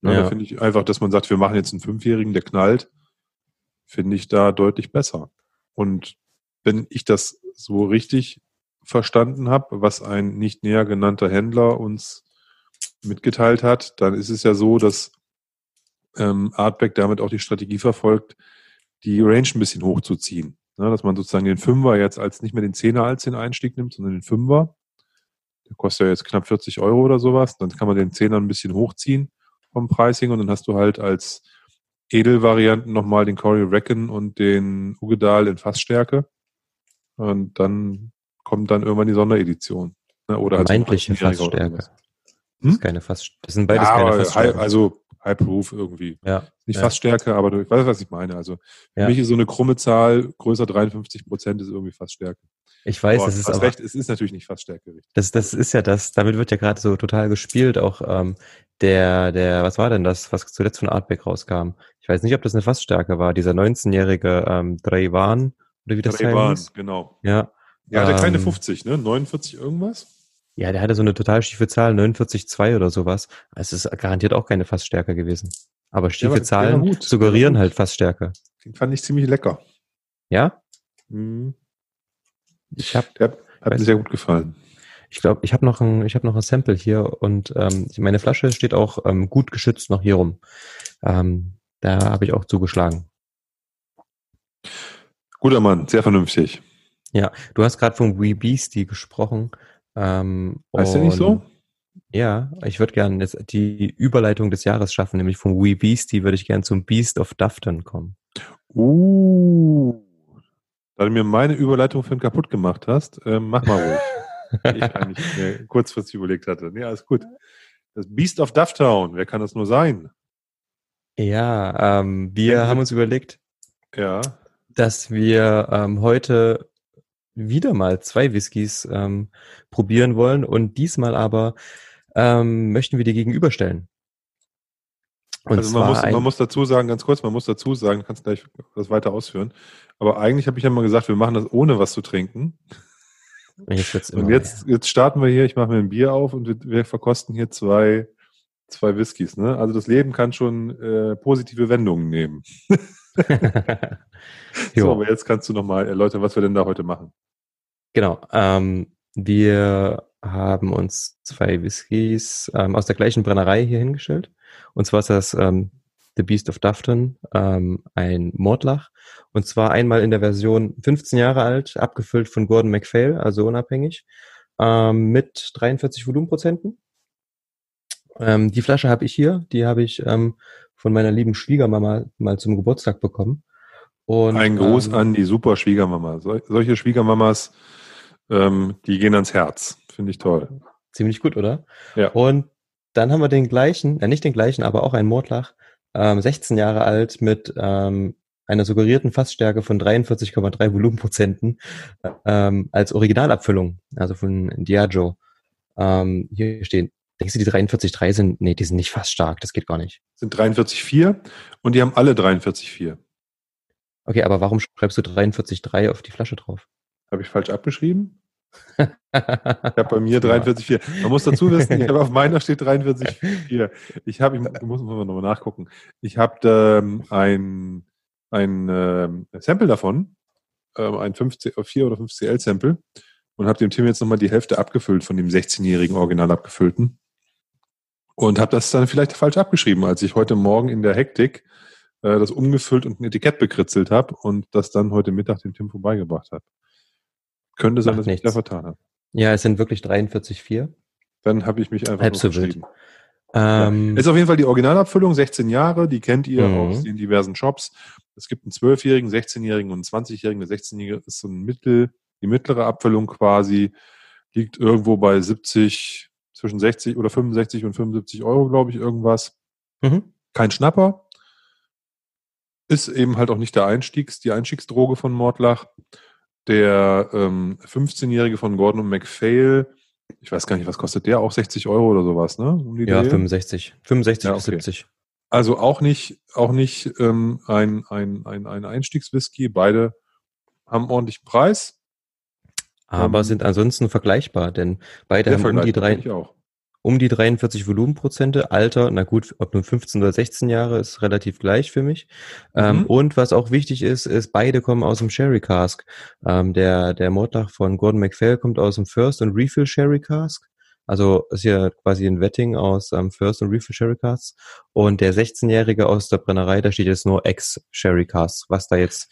Speaker 1: Ne,
Speaker 2: Ja.
Speaker 1: Da finde ich einfach, dass man sagt, wir machen jetzt einen Fünfjährigen, der knallt, finde ich da deutlich besser. Und wenn ich das so richtig verstanden habe, was ein nicht näher genannter Händler uns mitgeteilt hat, dann ist es ja so, dass ähm, Artback damit auch die Strategie verfolgt, die Range ein bisschen hochzuziehen. Ne, dass man sozusagen den Fünfer jetzt als nicht mehr den Zehner als den Einstieg nimmt, sondern den Fünfer. Der kostet ja jetzt knapp 40 Euro oder sowas. Dann kann man den Zehner ein bisschen hochziehen vom Pricing und dann hast du halt als Edelvarianten nochmal den Cory Reckon und den Ugedal in Fassstärke. Und dann kommt dann irgendwann die Sonderedition. Ne? Oder halt
Speaker 2: Vermeintliche
Speaker 1: 18-Jähriger oder
Speaker 2: Fassstärke. Das, ist keine Fass, das sind beides
Speaker 1: ja,
Speaker 2: keine Fassstärke.
Speaker 1: also High Proof irgendwie.
Speaker 2: ja,
Speaker 1: Nicht
Speaker 2: Ja.
Speaker 1: Fassstärke, aber du, ich weiß, was ich meine. Also für
Speaker 2: Ja.
Speaker 1: mich ist so eine krumme Zahl, größer 53 Prozent ist irgendwie Fassstärke.
Speaker 2: Ich weiß,
Speaker 1: Aber
Speaker 2: das ist aber,
Speaker 1: recht, es ist natürlich nicht Fassstärke. Richtig.
Speaker 2: das, das ist ja das, damit wird ja gerade so total gespielt, auch ähm, der, der, was war denn das, was zuletzt von Artback rauskam? Ich weiß nicht, ob das eine Fassstärke war, dieser 19-jährige ähm, Dreyvan, oder wie das
Speaker 1: Bahn,
Speaker 2: hieß.
Speaker 1: genau.
Speaker 2: Ja.
Speaker 1: Ja, der keine
Speaker 2: Ähm,
Speaker 1: 50, ne? 49 irgendwas?
Speaker 2: Ja, der hatte so eine total schiefe Zahl, 49,2 oder sowas. Es ist garantiert auch keine Fassstärke gewesen. Aber schiefe
Speaker 1: war
Speaker 2: Zahlen suggerieren halt Fassstärke.
Speaker 1: Den fand ich ziemlich lecker.
Speaker 2: Ja?
Speaker 1: Mhm.
Speaker 2: Ich habe
Speaker 1: Der hat mir sehr gut gefallen.
Speaker 2: Ich glaube, ich habe noch ein, ich habe noch ein Sample hier und ähm, meine Flasche steht auch ähm, gut geschützt noch hier rum. Ähm, da habe ich auch zugeschlagen.
Speaker 1: Guter Mann, sehr vernünftig.
Speaker 2: Ja, du hast gerade vom Wee Beastie gesprochen. Ähm,
Speaker 1: Heißt der nicht so?
Speaker 2: Ja, ich würde gerne jetzt die Überleitung des Jahres schaffen, nämlich vom Wee Beastie würde ich gerne zum Beast of Dufton kommen.
Speaker 1: Uh. Da du mir meine Überleitung für kaputt gemacht hast, ähm, mach mal ruhig. ich eigentlich mir kurzfristig überlegt hatte. Nee, alles gut. Das Beast of Dufftown, wer kann das nur sein?
Speaker 2: Ja, ähm, wir
Speaker 1: Ja,
Speaker 2: haben uns überlegt,
Speaker 1: Ja.
Speaker 2: dass wir ähm, heute wieder mal zwei Whiskys ähm, probieren wollen und diesmal aber ähm, möchten wir die gegenüberstellen. Und
Speaker 1: also man muss, man muss dazu sagen, ganz kurz, man muss dazu sagen, du kannst gleich das weiter ausführen. Aber eigentlich habe ich ja mal gesagt, wir machen das ohne was zu trinken.
Speaker 2: jetzt
Speaker 1: Und jetzt, jetzt starten wir hier, ich mache mir ein Bier auf und wir, wir verkosten hier zwei, zwei Whiskys. Ne? Also das Leben kann schon äh, positive Wendungen nehmen. So, aber jetzt kannst du nochmal erläutern, was wir denn da heute machen.
Speaker 2: genau. Ähm, wir haben uns zwei Whiskys ähm, aus der gleichen Brennerei hier hingestellt. Und zwar ist das ähm, The Beast of Dufton, ähm, ein Mordlach. Und zwar einmal in der Version 15 Jahre alt, abgefüllt von Gordon MacPhail, also unabhängig, ähm, mit 43 Volumenprozenten. Ähm, die Flasche habe ich hier, die habe ich ähm, von meiner lieben Schwiegermama mal zum Geburtstag bekommen. Und,
Speaker 1: Ein Gruß
Speaker 2: ähm,
Speaker 1: an die super Schwiegermama. Sol solche Schwiegermamas, ähm, die gehen ans Herz. Finde ich toll.
Speaker 2: Ziemlich gut, oder?
Speaker 1: Ja.
Speaker 2: Und dann haben wir den gleichen, äh, nicht den gleichen, aber auch einen Mordlach, ähm, 16 Jahre alt mit ähm, einer suggerierten Fassstärke von 43,3 Volumenprozenten äh, ähm, als Originalabfüllung, also von Diageo. Ähm, hier stehen, denkst du, die 43,3 sind, nee, die sind nicht fast stark, das geht gar nicht.
Speaker 1: Sind 43,4 und die haben alle 43,4.
Speaker 2: Okay, aber warum schreibst du 43,3 auf die Flasche drauf?
Speaker 1: Habe ich falsch abgeschrieben? Ich habe bei mir 43,4. Man muss dazu wissen, ich habe auf meiner steht 43,4. Ich habe, ich muss mal nochmal nachgucken. Ich habe ähm, ein, ein ähm, Sample davon, ähm, ein 5 4 oder 5 CL Sample und habe dem Tim jetzt nochmal die Hälfte abgefüllt von dem 16-jährigen Original abgefüllten und habe das dann vielleicht falsch abgeschrieben, als ich heute Morgen in der Hektik äh, das umgefüllt und ein Etikett bekritzelt habe und das dann heute Mittag dem Tim vorbeigebracht habe. Könnte sein, Macht dass nichts. ich da vertan habe.
Speaker 2: Ja, es sind wirklich 43,4.
Speaker 1: Dann habe ich mich einfach
Speaker 2: Halb so wild.
Speaker 1: Ähm, ja. Ist auf jeden Fall die Originalabfüllung, 16 Jahre, die kennt ihr mhm. aus den diversen Shops. Es gibt einen 12-Jährigen, 16-Jährigen und einen 20-Jährigen. Der 16-Jährige ist so ein Mittel, die mittlere Abfüllung quasi, liegt irgendwo bei 70, zwischen 60 oder 65 und 75 Euro, glaube ich, irgendwas. Mhm. Kein Schnapper. Ist eben halt auch nicht der Einstiegs, die Einstiegsdroge von Mordlach. Der ähm, 15-Jährige von Gordon und MacPhail, ich weiß gar nicht, was kostet der? Auch 60 Euro oder sowas, ne?
Speaker 2: Um ja, 65. 65 ja, okay. bis 70.
Speaker 1: Also auch nicht, auch nicht ähm, ein, ein, ein, ein Einstiegswhisky. Beide haben ordentlichen Preis.
Speaker 2: Aber ähm, sind ansonsten vergleichbar, denn beide haben um die drei, um die 43 Volumenprozente. Alter, na gut, ob nun 15 oder 16 Jahre, ist relativ gleich für mich. Ähm, mhm. Ähm, und was auch wichtig ist, ist, beide kommen aus dem Sherry Cask. Ähm, der, der Mordlach von Gordon MacPhail kommt aus dem First und Refill Sherry Cask. Also ist ja quasi ein Wetting aus ähm, First und Refill Sherry Casks. Und der 16-Jährige aus der Brennerei, da steht jetzt nur Ex-Sherry Casks. Was da jetzt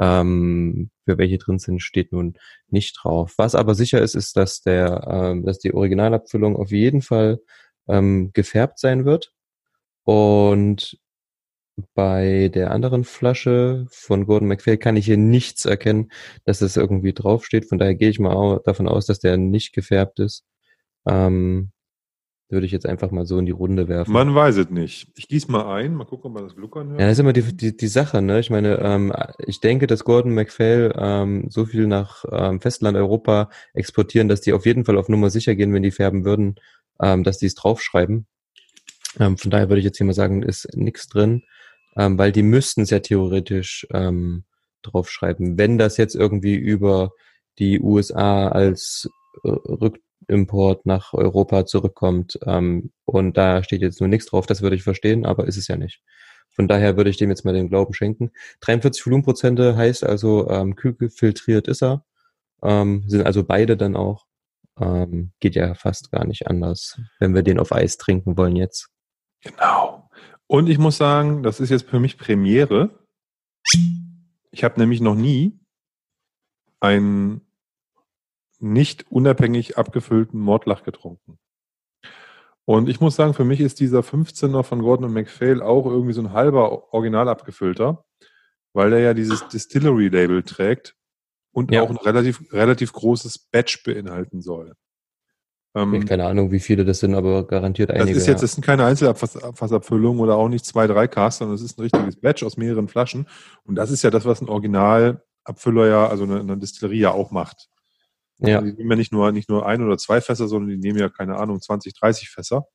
Speaker 2: ähm, für welche drin sind, steht nun nicht drauf. Was aber sicher ist, ist, dass der, ähm, dass die Originalabfüllung auf jeden Fall ähm, gefärbt sein wird. Und bei der anderen Flasche von Gordon MacPhail kann ich hier nichts erkennen, dass es irgendwie draufsteht. Von daher gehe ich mal davon aus, dass der nicht gefärbt ist. Ähm, würde ich jetzt einfach mal so in die Runde werfen.
Speaker 1: Man weiß es nicht. Ich gieße mal ein, mal gucken, ob man das Gluckern
Speaker 2: hört. Ja, das ist immer die, die, die Sache, ne? Ich meine, ähm, ich denke, dass Gordon MacPhail ähm, so viel nach ähm, Festland Europa exportieren, dass die auf jeden Fall auf Nummer sicher gehen, wenn die färben würden, ähm, dass die es draufschreiben. Ähm, von daher würde ich jetzt hier mal sagen, ist nichts drin, ähm, weil die müssten es ja theoretisch ähm, draufschreiben. Wenn das jetzt irgendwie über die USA als äh, Rück Import nach Europa zurückkommt. Ähm, und da steht jetzt nur nichts drauf, das würde ich verstehen, aber ist es ja nicht. Von daher würde ich dem jetzt mal den Glauben schenken. 43 Volumenprozente heißt also, ähm, kühl gefiltriert ist er. Ähm, sind also beide dann auch. Ähm, geht ja fast gar nicht anders, wenn wir den auf Eis trinken wollen jetzt.
Speaker 1: Genau. Und ich muss sagen, das ist jetzt für mich Premiere. Ich habe nämlich noch nie ein nicht unabhängig abgefüllten Mordlach getrunken. Und ich muss sagen, für mich ist dieser 15er von Gordon und MacPhail auch irgendwie so ein halber original abgefüllter, weil der ja dieses Distillery-Label trägt und ja. auch ein relativ, relativ großes Batch beinhalten soll.
Speaker 2: Ähm, keine Ahnung, wie viele das sind, aber garantiert einige.
Speaker 1: Das ist jetzt, das sind keine Einzelabfassabfüllungen oder auch nicht zwei, drei Casts, sondern es ist ein richtiges Batch aus mehreren Flaschen. Und das ist ja das, was ein Originalabfüller ja, also eine, eine Distillerie ja auch macht. Ja. Also die nehmen ja nicht nur, nicht nur ein oder zwei Fässer, sondern die nehmen ja, keine Ahnung, 20, 30 Fässer.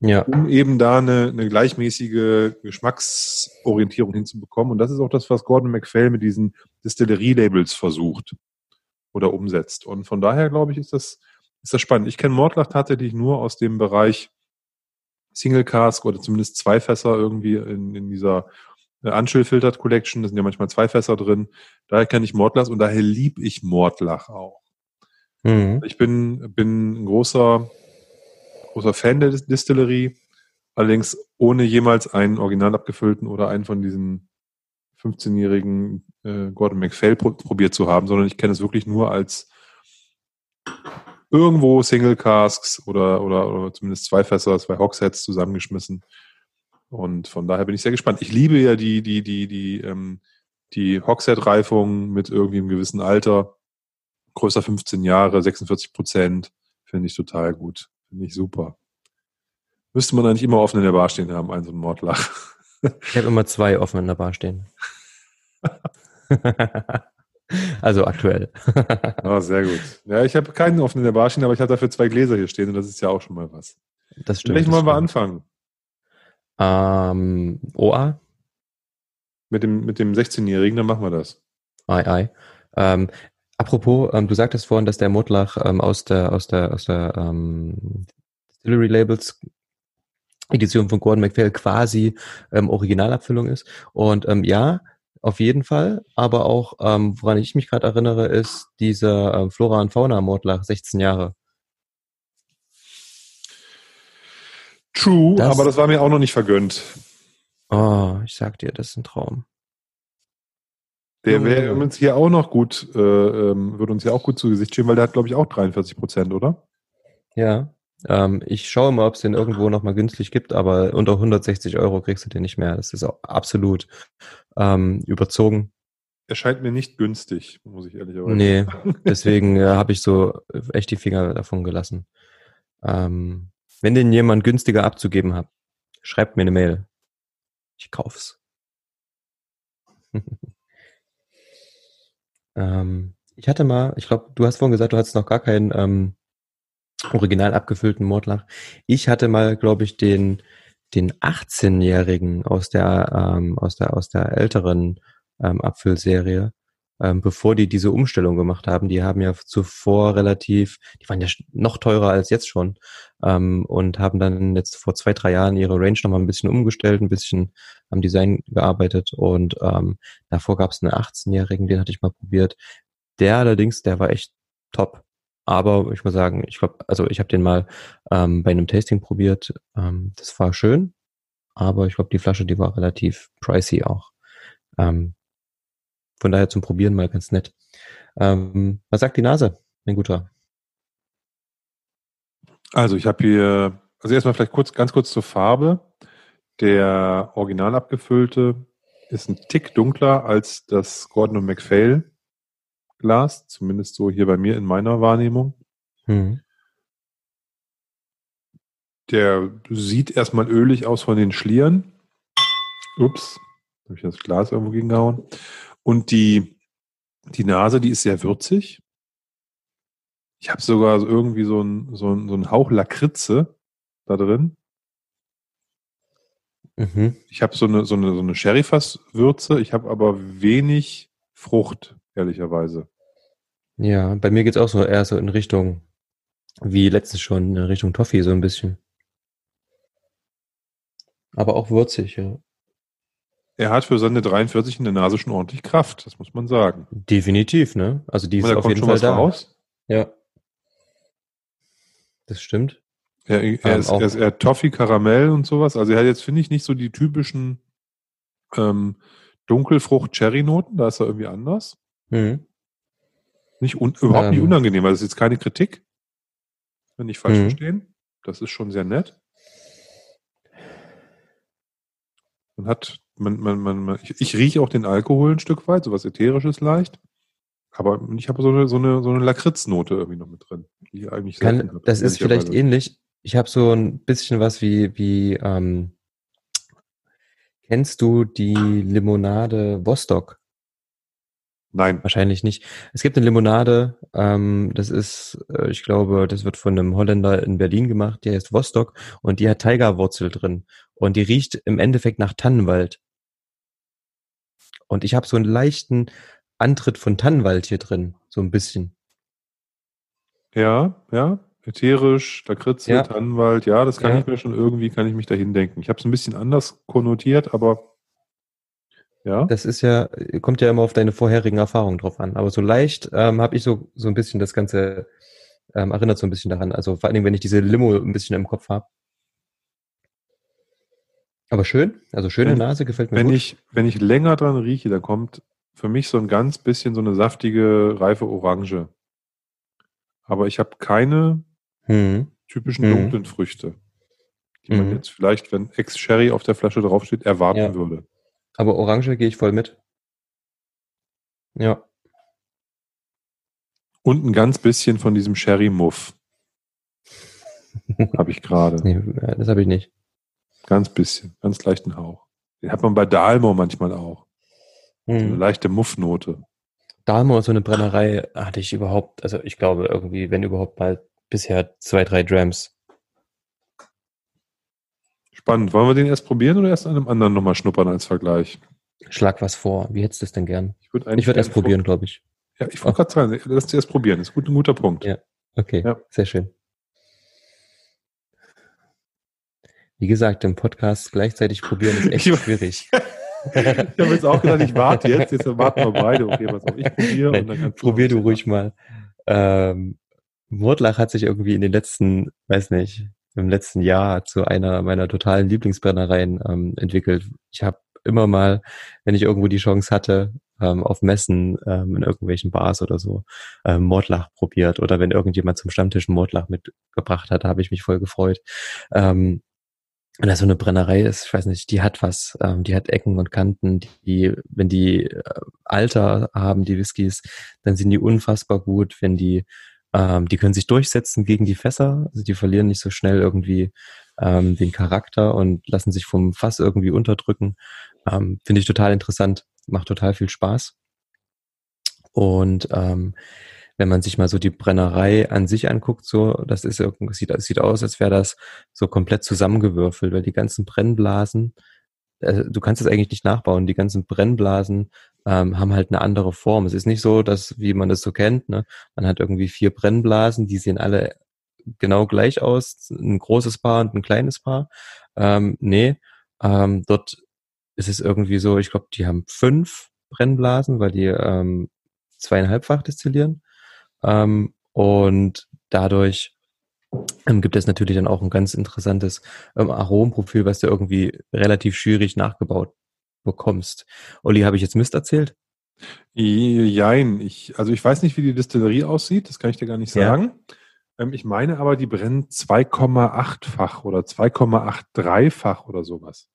Speaker 1: Ja. Um eben da eine, eine gleichmäßige Geschmacksorientierung hinzubekommen. Und das ist auch das, was Gordon MacPhail mit diesen Distillerie-Labels versucht oder umsetzt. Und von daher, glaube ich, ist das, ist das spannend. Ich kenne Mordlach tatsächlich nur aus dem Bereich Single Cask oder zumindest zwei Fässer irgendwie in, in dieser äh, Unchill-Filtered Collection. Da sind ja manchmal zwei Fässer drin. Daher kenne ich Mordlach und daher liebe ich Mordlach auch. Mhm. Ich bin, bin ein großer, großer Fan der Distillerie, allerdings ohne jemals einen original abgefüllten oder einen von diesen 15-jährigen äh, Gordon MacPhail pro probiert zu haben, sondern ich kenne es wirklich nur als irgendwo Single Casks oder, oder, oder zumindest zwei Fässer, zwei Hogsheads zusammengeschmissen. Und von daher bin ich sehr gespannt. Ich liebe ja die, die, die, die, ähm, die Hogshead-Reifung mit irgendwie einem gewissen Alter größer 15 Jahre, 46 Prozent, finde ich total gut. Finde ich super. Müsste man eigentlich immer offen in der Bar stehen haben, ein so ein Mordlach.
Speaker 2: Ich habe immer zwei offen in der Bar stehen. also aktuell.
Speaker 1: oh, sehr gut. Ja, ich habe keinen offen in der Bar stehen, aber ich habe dafür zwei Gläser hier stehen und das ist ja auch schon mal was.
Speaker 2: Das stimmt.
Speaker 1: Vielleicht wollen wir anfangen.
Speaker 2: Ähm, OA?
Speaker 1: Mit dem, mit dem 16-Jährigen, dann machen wir das.
Speaker 2: Ei, ei. Ähm, Apropos, ähm, du sagtest vorhin, dass der Motlach ähm, aus der aus der aus der ähm, Distillery Labels Edition von Gordon MacPhail quasi ähm, Originalabfüllung ist. Und ähm, ja, auf jeden Fall. Aber auch, ähm, woran ich mich gerade erinnere, ist dieser ähm, Flora und Fauna Mordlach, 16 Jahre.
Speaker 1: True, das, aber das war mir auch noch nicht vergönnt.
Speaker 2: Oh, ich sag dir, das ist ein Traum.
Speaker 1: Der wäre uns hier auch noch gut, äh, ähm, würde uns ja auch gut zu Gesicht stehen, weil der hat, glaube ich, auch 43 Prozent, oder?
Speaker 2: Ja. Ähm, ich schaue mal, ob es den irgendwo nochmal günstig gibt, aber unter 160 Euro kriegst du den nicht mehr. Das ist auch absolut ähm, überzogen.
Speaker 1: Er scheint mir nicht günstig, muss ich ehrlich
Speaker 2: sagen. Nee, deswegen äh, habe ich so echt die Finger davon gelassen. Ähm, wenn den jemand günstiger abzugeben hat, schreibt mir eine Mail. Ich kauf's. ähm, ich hatte mal, ich glaube, du hast vorhin gesagt, du hattest noch gar keinen ähm, original abgefüllten Mordlach. Ich hatte mal, glaube ich, den den 18-Jährigen aus der ähm, aus der aus der älteren ähm, Abfüllserie, ähm, bevor die diese Umstellung gemacht haben. Die haben ja zuvor relativ, die waren ja noch teurer als jetzt schon ähm, und haben dann jetzt vor zwei drei Jahren ihre Range nochmal ein bisschen umgestellt, ein bisschen am Design gearbeitet und ähm, davor gab es einen 18-Jährigen, den hatte ich mal probiert. Der allerdings, der war echt top. Aber ich muss sagen, ich glaube, also ich habe den mal ähm, bei einem Tasting probiert. Ähm, das war schön, aber ich glaube, die Flasche, die war relativ pricey auch. Ähm, von daher zum Probieren mal ganz nett. Ähm, was sagt die Nase, mein Guter?
Speaker 1: Also ich habe hier, also erstmal vielleicht kurz, ganz kurz zur Farbe. Der original abgefüllte ist ein Tick dunkler als das Gordon MacPhail Glas, zumindest so hier bei mir in meiner Wahrnehmung. Mhm. Der sieht erstmal ölig aus von den Schlieren. Ups, habe ich das Glas irgendwo gegengehauen. Und die, die Nase, die ist sehr würzig. Ich habe sogar irgendwie so einen so so einen Hauch Lakritze da drin. Mhm. Ich habe so eine, so eine, so eine Sherryfass-Würze, ich habe aber wenig Frucht, ehrlicherweise.
Speaker 2: Ja, bei mir geht's auch so eher so in Richtung, wie letztens schon, in Richtung Toffee so ein bisschen. Aber auch würzig, ja.
Speaker 1: Er hat für seine 43 in der Nase schon ordentlich Kraft, das muss man sagen.
Speaker 2: Definitiv, ne? Also die ist auf jeden Fall da. Raus. Ja. Das stimmt.
Speaker 1: Er, er, ist, er ist eher Toffee, Karamell und sowas. Also er hat jetzt, finde ich, nicht so die typischen ähm, Dunkelfrucht-Cherry-Noten, da ist er irgendwie anders. Mhm. Nicht un überhaupt ähm, nicht unangenehm, weil das ist jetzt keine Kritik. Wenn nicht falsch mhm. verstehen. Das ist schon sehr nett. Man hat, man, man, man, man ich, ich rieche auch den Alkohol ein Stück weit, so was Ätherisches leicht. Aber ich habe so eine, so eine, so eine Lakritznote irgendwie noch mit drin,
Speaker 2: die eigentlich Kann, habe, Das ist vielleicht ähnlich. Ich habe so ein bisschen was wie, wie ähm, kennst du die Limonade Vostok?
Speaker 1: Nein.
Speaker 2: Wahrscheinlich nicht. Es gibt eine Limonade, ähm, das ist, äh, ich glaube, das wird von einem Holländer in Berlin gemacht, die heißt Vostok und die hat Tigerwurzel drin und die riecht im Endeffekt nach Tannenwald. Und ich habe so einen leichten Antritt von Tannenwald hier drin, so ein bisschen.
Speaker 1: Ja, ja, ätherisch, Lakritze, ja. Tannenwald, ja, das kann ja. ich mir schon irgendwie, kann ich mich dahin denken. Ich habe es ein bisschen anders konnotiert, aber
Speaker 2: ja. Das ist ja, kommt ja immer auf deine vorherigen Erfahrungen drauf an. Aber so leicht ähm, habe ich so, so ein bisschen das Ganze, ähm, erinnert so ein bisschen daran. Also vor allen Dingen, wenn ich diese Limo ein bisschen im Kopf habe. Aber schön, also schöne wenn, Nase gefällt mir
Speaker 1: wenn
Speaker 2: gut.
Speaker 1: Ich, wenn ich länger dran rieche, dann kommt für mich so ein ganz bisschen so eine saftige, reife Orange. Aber ich habe keine hm. typischen hm. dunklen Früchte, die hm. man jetzt vielleicht, wenn Ex-Sherry auf der Flasche draufsteht, erwarten ja. würde.
Speaker 2: Aber Orange gehe ich voll mit. Ja.
Speaker 1: Und ein ganz bisschen von diesem Sherry-Muff. habe ich gerade.
Speaker 2: Nee, das habe ich nicht.
Speaker 1: Ganz bisschen, ganz leichten Hauch. Den hat man bei Dalmo manchmal auch. Hm. So eine leichte Muffnote.
Speaker 2: Dalmo ist so eine Brennerei, hatte ich überhaupt, also ich glaube irgendwie, wenn überhaupt mal bisher zwei, drei Drams.
Speaker 1: Spannend. Wollen wir den erst probieren oder erst an einem anderen nochmal schnuppern als Vergleich?
Speaker 2: Schlag was vor. Wie hättest du es denn gern? Ich würde würd erst probieren, glaube ich.
Speaker 1: Ja, ich wollte oh. gerade sagen, lass dich erst probieren. Das ist gut, ein guter Punkt.
Speaker 2: Ja, okay, ja. sehr schön. Wie gesagt, im Podcast gleichzeitig probieren ist echt schwierig.
Speaker 1: ich habe jetzt auch gedacht, ich warte jetzt, jetzt warten wir beide. Okay, was auch ich probiere.
Speaker 2: Nein, und dann kannst probier du ruhig mal. Ähm, Mordlach hat sich irgendwie in den letzten, weiß nicht, im letzten Jahr zu einer meiner totalen Lieblingsbrennereien ähm, entwickelt. Ich habe immer mal, wenn ich irgendwo die Chance hatte, ähm, auf Messen, ähm, in irgendwelchen Bars oder so, ähm, Mordlach probiert. Oder wenn irgendjemand zum Stammtisch Mordlach mitgebracht hat, habe ich mich voll gefreut. Ähm, und da so eine Brennerei ist, ich weiß nicht, die hat was, ähm, die hat Ecken und Kanten, die, wenn die äh, Alter haben, die Whiskys, dann sind die unfassbar gut, wenn die, ähm, die können sich durchsetzen gegen die Fässer, also die verlieren nicht so schnell irgendwie ähm, den Charakter und lassen sich vom Fass irgendwie unterdrücken. Ähm, Finde ich total interessant, macht total viel Spaß. Und ähm, wenn man sich mal so die Brennerei an sich anguckt, so, das ist irgendwie, sieht, sieht aus, als wäre das so komplett zusammengewürfelt, weil die ganzen Brennblasen, äh, du kannst es eigentlich nicht nachbauen, die ganzen Brennblasen ähm, haben halt eine andere Form. Es ist nicht so, dass, wie man das so kennt, ne, man hat irgendwie vier Brennblasen, die sehen alle genau gleich aus, ein großes Paar und ein kleines Paar. Ähm, nee, ähm, dort ist es irgendwie so, ich glaube, die haben fünf Brennblasen, weil die ähm, zweieinhalbfach destillieren. Ähm, und dadurch ähm, gibt es natürlich dann auch ein ganz interessantes ähm, Aromprofil, was du irgendwie relativ schwierig nachgebaut bekommst. Olli, habe ich jetzt Mist erzählt?
Speaker 1: Jein, ich, also ich weiß nicht, wie die Distillerie aussieht, das kann ich dir gar nicht sagen. Ja. Ähm, ich meine aber, die brennen 2,8-fach oder 2,83-fach oder sowas.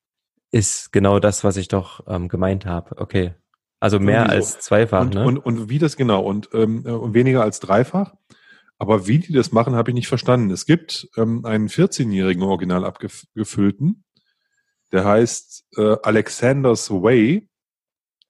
Speaker 2: Ist genau das, was ich doch ähm, gemeint habe. Okay. Also mehr so. als zweifach,
Speaker 1: und,
Speaker 2: ne?
Speaker 1: Und, und wie das genau und, ähm, äh, und weniger als dreifach. Aber wie die das machen, habe ich nicht verstanden. Es gibt ähm, einen 14-jährigen Original abgefüllten, der heißt äh, Alexander's Way.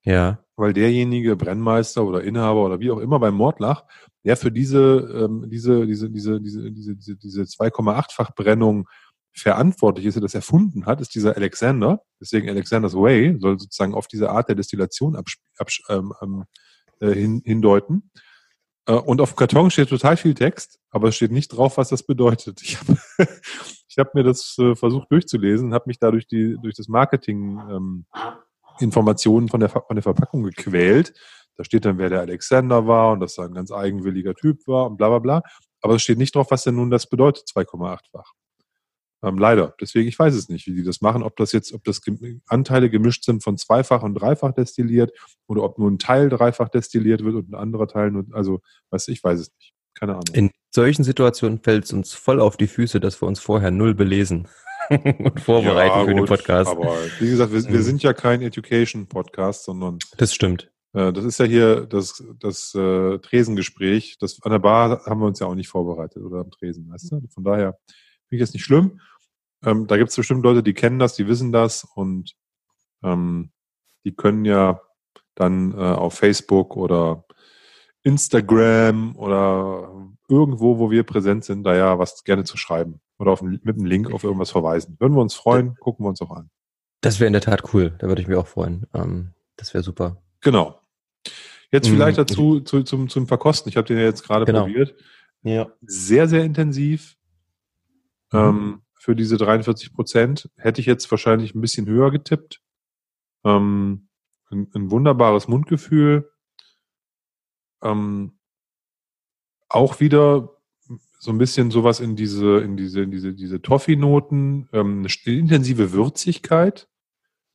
Speaker 2: Ja.
Speaker 1: Weil derjenige Brennmeister oder Inhaber oder wie auch immer beim Mordlach, der für diese, ähm, diese, diese, diese, diese, diese, diese, diese 2,8-fach Brennung verantwortlich ist, der das erfunden hat, ist dieser Alexander. Deswegen Alexander's Way soll sozusagen auf diese Art der Destillation ähm, ähm, äh, hin, hindeuten. Äh, und auf dem Karton steht total viel Text, aber es steht nicht drauf, was das bedeutet. Ich habe hab mir das äh, versucht durchzulesen, habe mich dadurch die, durch das Marketing ähm, Informationen von der, von der Verpackung gequält. Da steht dann, wer der Alexander war und dass er ein ganz eigenwilliger Typ war und bla bla bla. Aber es steht nicht drauf, was denn nun das bedeutet, 2,8-fach. Ähm, leider. Deswegen, ich weiß es nicht, wie die das machen, ob das jetzt, ob das Anteile gemischt sind von zweifach und dreifach destilliert oder ob nur ein Teil dreifach destilliert wird und ein anderer Teil nur, also, weiß ich weiß es nicht. Keine Ahnung.
Speaker 2: In solchen Situationen fällt es uns voll auf die Füße, dass wir uns vorher null belesen und vorbereiten ja, für gut, den Podcast.
Speaker 1: Aber wie gesagt, wir, wir sind ja kein Education-Podcast, sondern.
Speaker 2: Das stimmt.
Speaker 1: Äh, das ist ja hier das, das äh, Tresengespräch. Das, an der Bar haben wir uns ja auch nicht vorbereitet oder am Tresen, weißt du? Von daher finde ich das nicht schlimm. Ähm, da gibt es bestimmt Leute, die kennen das, die wissen das und ähm, die können ja dann äh, auf Facebook oder Instagram oder irgendwo, wo wir präsent sind, da ja was gerne zu schreiben oder auf, mit einem Link auf irgendwas verweisen. Würden wir uns freuen, gucken wir uns auch an.
Speaker 2: Das wäre in der Tat cool, da würde ich mich auch freuen. Ähm, das wäre super.
Speaker 1: Genau. Jetzt mhm. vielleicht dazu zu, zum, zum Verkosten. Ich habe den ja jetzt gerade genau. probiert.
Speaker 2: Ja.
Speaker 1: Sehr, sehr intensiv. Mhm. Ähm, für diese 43 Prozent. Hätte ich jetzt wahrscheinlich ein bisschen höher getippt. Ähm, ein, ein, wunderbares Mundgefühl. Ähm, auch wieder so ein bisschen sowas in diese, in diese, in diese, diese Toffee-Noten, ähm, eine intensive Würzigkeit.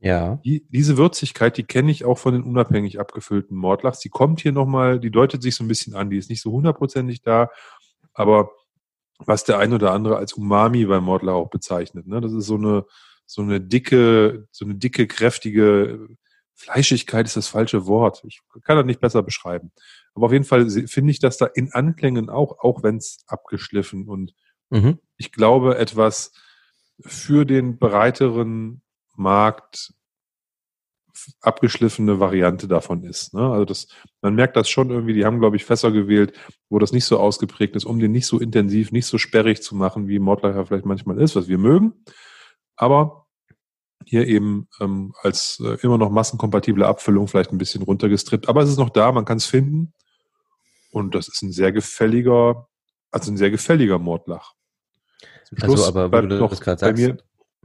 Speaker 2: Ja.
Speaker 1: Die, diese Würzigkeit, die kenne ich auch von den unabhängig abgefüllten Mordlachs. Die kommt hier nochmal, die deutet sich so ein bisschen an. Die ist nicht so hundertprozentig da, aber was der ein oder andere als Umami beim Mordler auch bezeichnet. Ne? Das ist so eine, so eine dicke, so eine dicke, kräftige Fleischigkeit ist das falsche Wort. Ich kann das nicht besser beschreiben. Aber auf jeden Fall finde ich das da in Anklängen auch, auch wenn es abgeschliffen und mhm. ich glaube etwas für den breiteren Markt abgeschliffene Variante davon ist. Ne? Also das, man merkt das schon irgendwie, die haben, glaube ich, Fässer gewählt, wo das nicht so ausgeprägt ist, um den nicht so intensiv, nicht so sperrig zu machen, wie Mordlacher vielleicht manchmal ist, was wir mögen. Aber hier eben ähm, als äh, immer noch massenkompatible Abfüllung vielleicht ein bisschen runtergestrippt. Aber es ist noch da, man kann es finden. Und das ist ein sehr gefälliger, also ein sehr gefälliger Mordlach.
Speaker 2: Zum also, aber wo du das gerade sagst. Mir,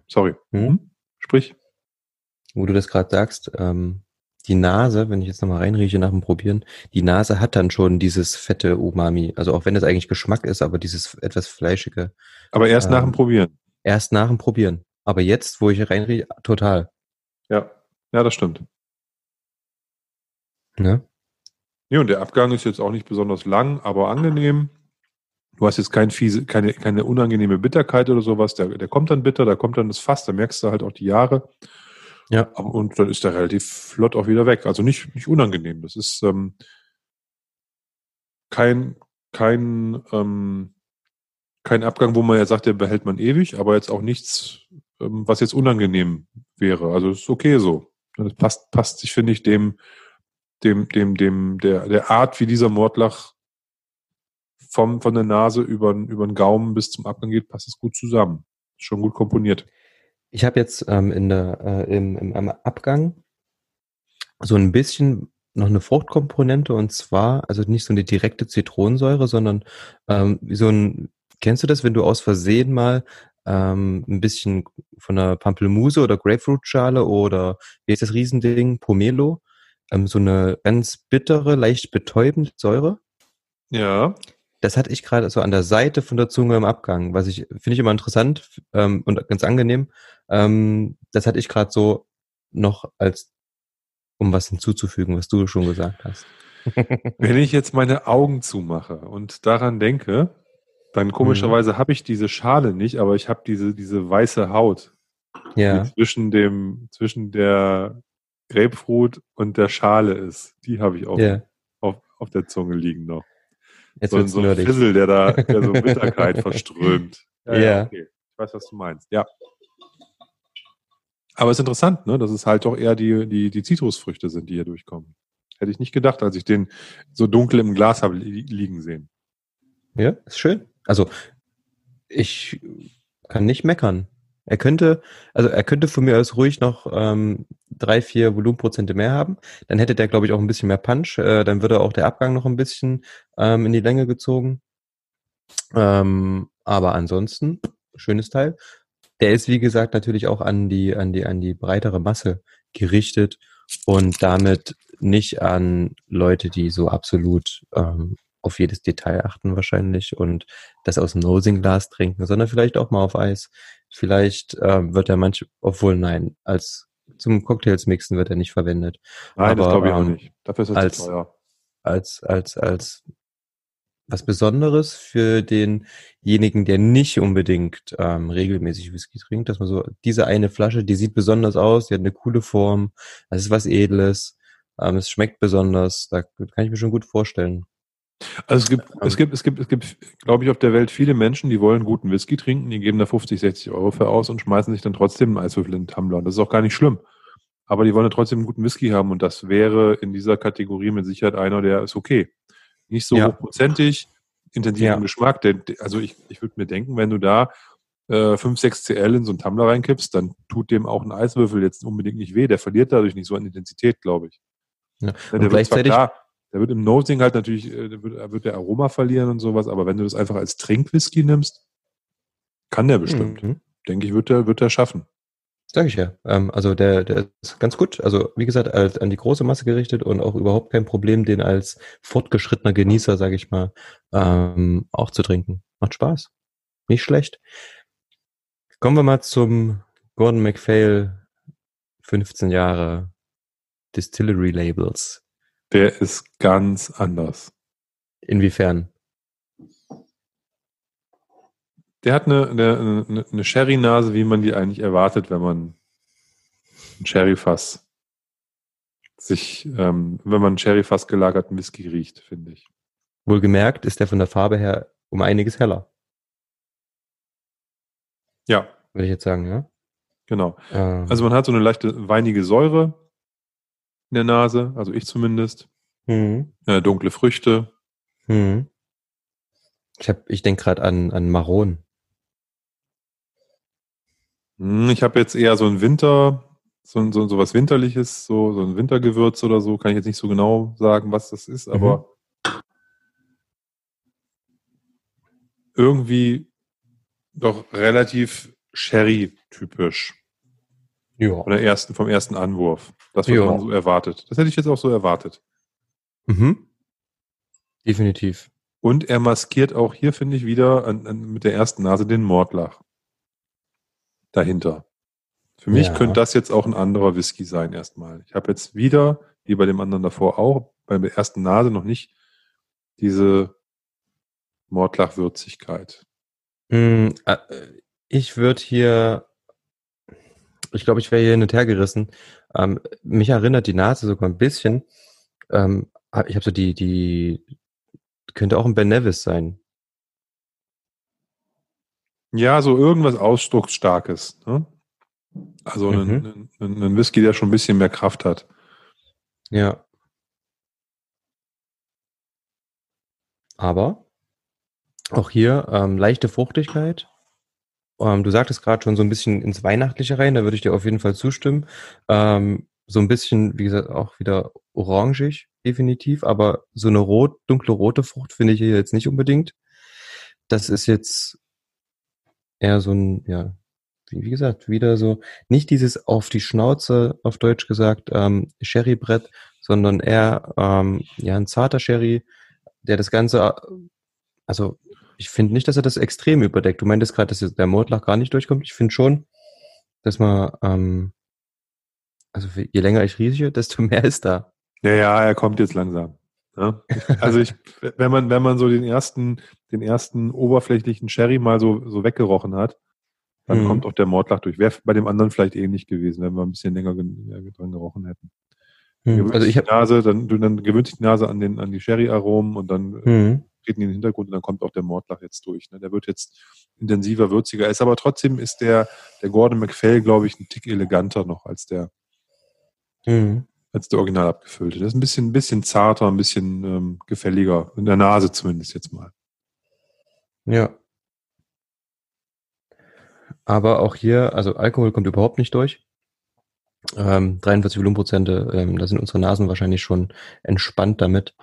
Speaker 1: sorry. Hm? hm? Sprich.
Speaker 2: Wo du das gerade sagst, ähm, die Nase, wenn ich jetzt nochmal reinrieche nach dem Probieren, die Nase hat dann schon dieses fette Umami. Also auch wenn das eigentlich Geschmack ist, aber dieses etwas fleischige.
Speaker 1: Aber erst ähm, nach dem Probieren.
Speaker 2: Erst nach dem Probieren. Aber jetzt, wo ich reinrieche, total.
Speaker 1: Ja, ja, das stimmt.
Speaker 2: Ne?
Speaker 1: Ja, und der Abgang ist jetzt auch nicht besonders lang, aber angenehm. Du hast jetzt kein fiese, keine, keine unangenehme Bitterkeit oder sowas. Der, der kommt dann bitter, da kommt dann das Fass, da merkst du halt auch die Jahre. Ja. Und dann ist der relativ flott auch wieder weg. Also nicht, nicht unangenehm. Das ist ähm, kein, kein, ähm, kein Abgang, wo man ja sagt, der behält man ewig, aber jetzt auch nichts, ähm, was jetzt unangenehm wäre. Also ist okay so. Das passt, passt sich, finde ich, dem, dem, dem, dem, der, der Art, wie dieser Mordlach vom, von der Nase über, über den Gaumen bis zum Abgang geht, passt es gut zusammen. Schon gut komponiert.
Speaker 2: Ich habe jetzt ähm, in der, äh, im, im Abgang so ein bisschen noch eine Fruchtkomponente und zwar, also nicht so eine direkte Zitronensäure, sondern ähm, so ein, kennst du das, wenn du aus Versehen mal ähm, ein bisschen von einer Pampelmuse oder Grapefruitschale oder wie ist das Riesending, Pomelo, ähm, so eine ganz bittere, leicht betäubende Säure?
Speaker 1: Ja
Speaker 2: das hatte ich gerade so an der Seite von der Zunge im Abgang, was ich finde ich immer interessant ähm, und ganz angenehm. Ähm, das hatte ich gerade so noch als, um was hinzuzufügen, was du schon gesagt hast.
Speaker 1: Wenn ich jetzt meine Augen zumache und daran denke, dann komischerweise mhm. habe ich diese Schale nicht, aber ich habe diese, diese weiße Haut.
Speaker 2: Ja.
Speaker 1: Die zwischen dem, zwischen der Grapefruit und der Schale ist. Die habe ich auch ja. auf, auf der Zunge liegen noch. Jetzt so, so ein Fizzle, der da der so Bitterkeit verströmt.
Speaker 2: Ja, ja. ja okay.
Speaker 1: Ich weiß, was du meinst. Ja. Aber es ist interessant, ne, dass es halt doch eher die, die, die Zitrusfrüchte sind, die hier durchkommen. Hätte ich nicht gedacht, als ich den so dunkel im Glas habe liegen sehen.
Speaker 2: Ja, ist schön. Also, ich kann nicht meckern. Er könnte, also er könnte von mir aus ruhig noch ähm, drei, vier Volumenprozente mehr haben. Dann hätte der, glaube ich, auch ein bisschen mehr Punch. Äh, dann würde auch der Abgang noch ein bisschen ähm, in die Länge gezogen. Ähm, aber ansonsten, schönes Teil. Der ist, wie gesagt, natürlich auch an die, an die, an die breitere Masse gerichtet und damit nicht an Leute, die so absolut ähm, auf jedes Detail achten wahrscheinlich und das aus dem Nosing-Glas trinken, sondern vielleicht auch mal auf Eis. Vielleicht ähm, wird er manch, obwohl nein, als zum Cocktails mixen wird er nicht verwendet.
Speaker 1: Nein, Aber, das glaube ich auch ähm, nicht. Dafür ist er
Speaker 2: als, zu teuer. Als, als, als was Besonderes für denjenigen, der nicht unbedingt ähm, regelmäßig Whisky trinkt, dass man so, diese eine Flasche, die sieht besonders aus, die hat eine coole Form, das ist was Edles, ähm, es schmeckt besonders, da kann ich mir schon gut vorstellen.
Speaker 1: Also es gibt, es gibt, es gibt, es gibt, glaube ich, auf der Welt viele Menschen, die wollen guten Whisky trinken, die geben da 50, 60 Euro für aus und schmeißen sich dann trotzdem einen Eiswürfel in den Tumbler. Und das ist auch gar nicht schlimm. Aber die wollen ja trotzdem einen guten Whisky haben und das wäre in dieser Kategorie mit Sicherheit einer, der ist okay. Nicht so ja. hochprozentig, intensiven ja. Geschmack. Denn, also ich, ich würde mir denken, wenn du da äh, 5, 6 CL in so einen Tumbler reinkippst, dann tut dem auch ein Eiswürfel jetzt unbedingt nicht weh. Der verliert dadurch nicht so an Intensität, glaube ich.
Speaker 2: Ja. Und der gleichzeitig,
Speaker 1: klar, der wird im Nosing halt natürlich, äh, der wird, wird der Aroma verlieren und sowas, aber wenn du das einfach als Trinkwhisky nimmst, kann der bestimmt. Mhm. Denke ich, wird der, wird der schaffen.
Speaker 2: Sag ich ja. Ähm, also der, der ist ganz gut. Also wie gesagt, als, an die große Masse gerichtet und auch überhaupt kein Problem, den als fortgeschrittener Genießer, sage ich mal, ähm, auch zu trinken. Macht Spaß. Nicht schlecht. Kommen wir mal zum Gordon MacPhail 15 Jahre Distillery Labels.
Speaker 1: Der ist ganz anders.
Speaker 2: Inwiefern?
Speaker 1: Der hat eine, eine, eine Sherry-Nase, wie man die eigentlich erwartet, wenn man ein Sherry-Fass sich, ähm, wenn man Sherry-Fass gelagerten Whisky riecht, finde ich.
Speaker 2: Wohlgemerkt ist der von der Farbe her um einiges heller.
Speaker 1: Ja.
Speaker 2: Würde ich jetzt sagen, ja?
Speaker 1: Genau. Ähm. Also man hat so eine leichte weinige Säure, in der Nase, also ich zumindest. Mhm. Äh, dunkle Früchte.
Speaker 2: Mhm. Ich, hab, ich denke gerade an, an Maron.
Speaker 1: Hm, ich habe jetzt eher so ein Winter, so, so, so was Winterliches, so, so ein Wintergewürz oder so, kann ich jetzt nicht so genau sagen, was das ist, aber irgendwie doch relativ Sherry-typisch.
Speaker 2: Ja.
Speaker 1: Von der ersten, vom ersten Anwurf. Das, was man so erwartet. Das hätte ich jetzt auch so erwartet.
Speaker 2: Mhm. Definitiv.
Speaker 1: Und er maskiert auch hier, finde ich, wieder an, an, mit der ersten Nase den Mordlach. Dahinter. Für mich
Speaker 2: Ja.
Speaker 1: könnte das jetzt auch ein anderer Whisky sein, erstmal. Ich habe jetzt wieder, wie bei dem anderen davor auch, bei der ersten Nase noch nicht diese Mordlach-Würzigkeit.
Speaker 2: Mm, äh, Ich würde hier, ich glaube, ich wäre hier hin und her gerissen. Ähm, mich erinnert die Nase sogar ein bisschen. Ähm, ich habe so die, die, könnte auch ein Ben Nevis sein.
Speaker 1: Ja, so irgendwas Ausdrucksstarkes. Ne? Also
Speaker 2: Mhm.
Speaker 1: ein, ein, ein Whisky, der schon ein bisschen mehr Kraft hat.
Speaker 2: Ja. Aber auch hier ähm, leichte Fruchtigkeit. Ähm, du sagtest gerade schon so ein bisschen ins Weihnachtliche rein, da würde ich dir auf jeden Fall zustimmen. Ähm, so ein bisschen, wie gesagt, auch wieder orangig, definitiv, aber so eine rot, dunkle rote Frucht finde ich hier jetzt nicht unbedingt. Das ist jetzt eher so ein, ja, wie, wie gesagt, wieder so, nicht dieses auf die Schnauze, auf Deutsch gesagt, ähm, Sherrybrett, sondern eher ähm, ja ein zarter Sherry, der das Ganze, also ich finde nicht, dass er das extrem überdeckt. Du meintest gerade, dass der Mordlach gar nicht durchkommt. Ich finde schon, dass man, ähm, also je länger ich rieche, desto mehr ist da.
Speaker 1: Ja, ja, er kommt jetzt langsam. Ja? Also ich, wenn man, wenn man so den ersten, den ersten oberflächlichen Sherry mal so, so weggerochen hat, dann
Speaker 2: Mhm.
Speaker 1: kommt auch der Mordlach durch. Wäre bei dem anderen vielleicht ähnlich gewesen, wenn wir ein bisschen länger dran gerochen hätten. Gewöhnt
Speaker 2: Also ich
Speaker 1: die
Speaker 2: habe,
Speaker 1: Nase, dann, du- dann gewöhnt sich die Nase an den, an die Sherry-Aromen und dann äh,
Speaker 2: hm,
Speaker 1: treten in den Hintergrund und dann kommt auch der Mordlach jetzt durch. Ne? Der wird jetzt intensiver, würziger. Ist aber trotzdem ist der, der Gordon MacPhail, glaube ich, ein Tick eleganter noch als der,
Speaker 2: hm,
Speaker 1: als der original abgefüllte. Der ist ein bisschen, ein bisschen zarter, ein bisschen ähm, gefälliger. In der Nase zumindest jetzt mal.
Speaker 2: ja. Aber auch hier, also Alkohol kommt überhaupt nicht durch. Ähm, 43 Volumenprozente, ähm, da sind unsere Nasen wahrscheinlich schon entspannt damit.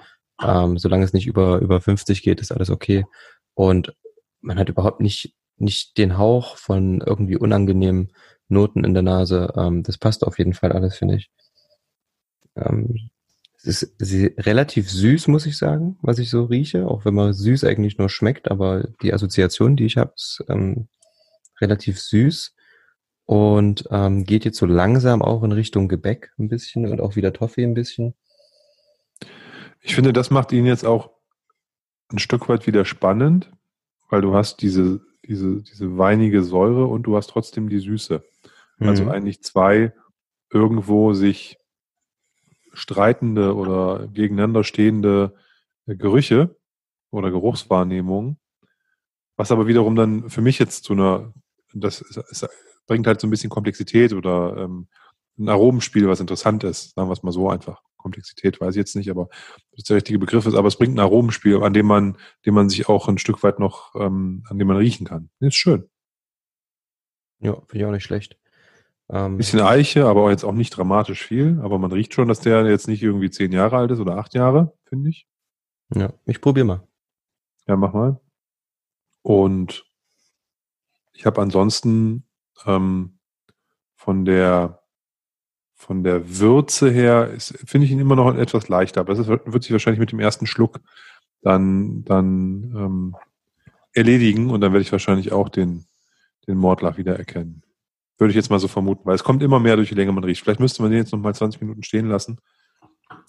Speaker 2: Ähm, solange es nicht über, über 50 geht, ist alles okay. Und man hat überhaupt nicht, nicht den Hauch von irgendwie unangenehmen Noten in der Nase. Ähm, das passt auf jeden Fall alles, finde ich. Ähm, es ist sie- relativ süß, muss ich sagen, was ich so rieche, auch wenn man süß eigentlich nur schmeckt, aber die Assoziation, die ich habe, ist ähm, relativ süß und ähm, geht jetzt so langsam auch in Richtung Gebäck ein bisschen und auch wieder Toffee ein bisschen.
Speaker 1: Ich finde, das macht ihn jetzt auch ein Stück weit wieder spannend, weil du hast diese, diese, diese weinige Säure und du hast trotzdem die Süße. Also
Speaker 2: Mhm.
Speaker 1: eigentlich zwei irgendwo sich streitende oder gegeneinander stehende äh, Gerüche oder Geruchswahrnehmungen, was aber wiederum dann für mich jetzt zu einer, das ist, ist, bringt halt so ein bisschen Komplexität oder ähm, ein Aromenspiel, was interessant ist, sagen wir es mal so einfach. Komplexität weiß ich jetzt nicht, aber das der richtige Begriff ist, aber es bringt ein Aromenspiel, an dem man, dem man sich auch ein Stück weit noch, ähm, an dem man riechen kann. Ist schön.
Speaker 2: Ja, finde ich auch nicht schlecht. Ähm,
Speaker 1: Bisschen Eiche, aber auch jetzt auch nicht dramatisch viel. Aber man riecht schon, dass der jetzt nicht irgendwie zehn Jahre alt ist oder acht Jahre, finde ich.
Speaker 2: ja, ich probiere mal.
Speaker 1: Ja, mach mal. Und ich habe ansonsten ähm, von der von der Würze her finde ich ihn immer noch etwas leichter, aber das wird sich wahrscheinlich mit dem ersten Schluck dann dann ähm, erledigen und dann werde ich wahrscheinlich auch den den Mordlach wieder erkennen. Würde ich jetzt mal so vermuten, weil es kommt immer mehr durch je länger man riecht. Vielleicht müsste man den jetzt noch mal 20 Minuten stehen lassen.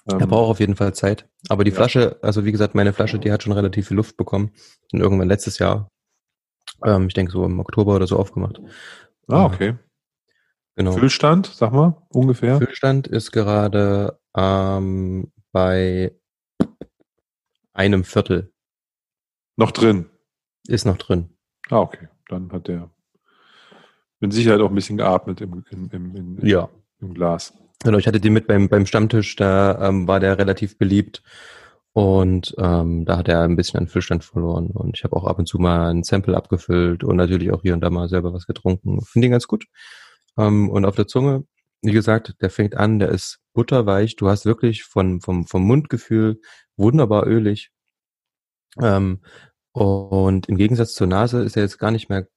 Speaker 2: Er
Speaker 1: Ähm,
Speaker 2: braucht auf jeden Fall Zeit. Aber die
Speaker 1: Ja.
Speaker 2: Flasche, also wie gesagt, meine Flasche, die hat schon relativ viel Luft bekommen. Und irgendwann letztes Jahr, ähm, ich denke so im Oktober oder so aufgemacht.
Speaker 1: ah, okay.
Speaker 2: Genau.
Speaker 1: Füllstand, sag mal, ungefähr.
Speaker 2: Füllstand ist gerade ähm, bei einem Viertel.
Speaker 1: Noch drin.
Speaker 2: Ist noch drin.
Speaker 1: Ah, okay. Dann hat der mit Sicherheit auch ein bisschen geatmet im, im, im, im,
Speaker 2: Ja.
Speaker 1: im Glas.
Speaker 2: Genau, ich hatte die mit beim, beim Stammtisch, da ähm, war der relativ beliebt. Und ähm, da hat er ein bisschen an Füllstand verloren. Und ich habe auch ab und zu mal ein Sample abgefüllt und natürlich auch hier und da mal selber was getrunken. Finde ihn ganz gut. Ähm, und auf der Zunge, wie gesagt, der fängt an, der ist butterweich. Du hast wirklich von, vom, vom Mundgefühl wunderbar ölig. Ähm, Und im Gegensatz zur Nase ist er jetzt gar nicht mehr,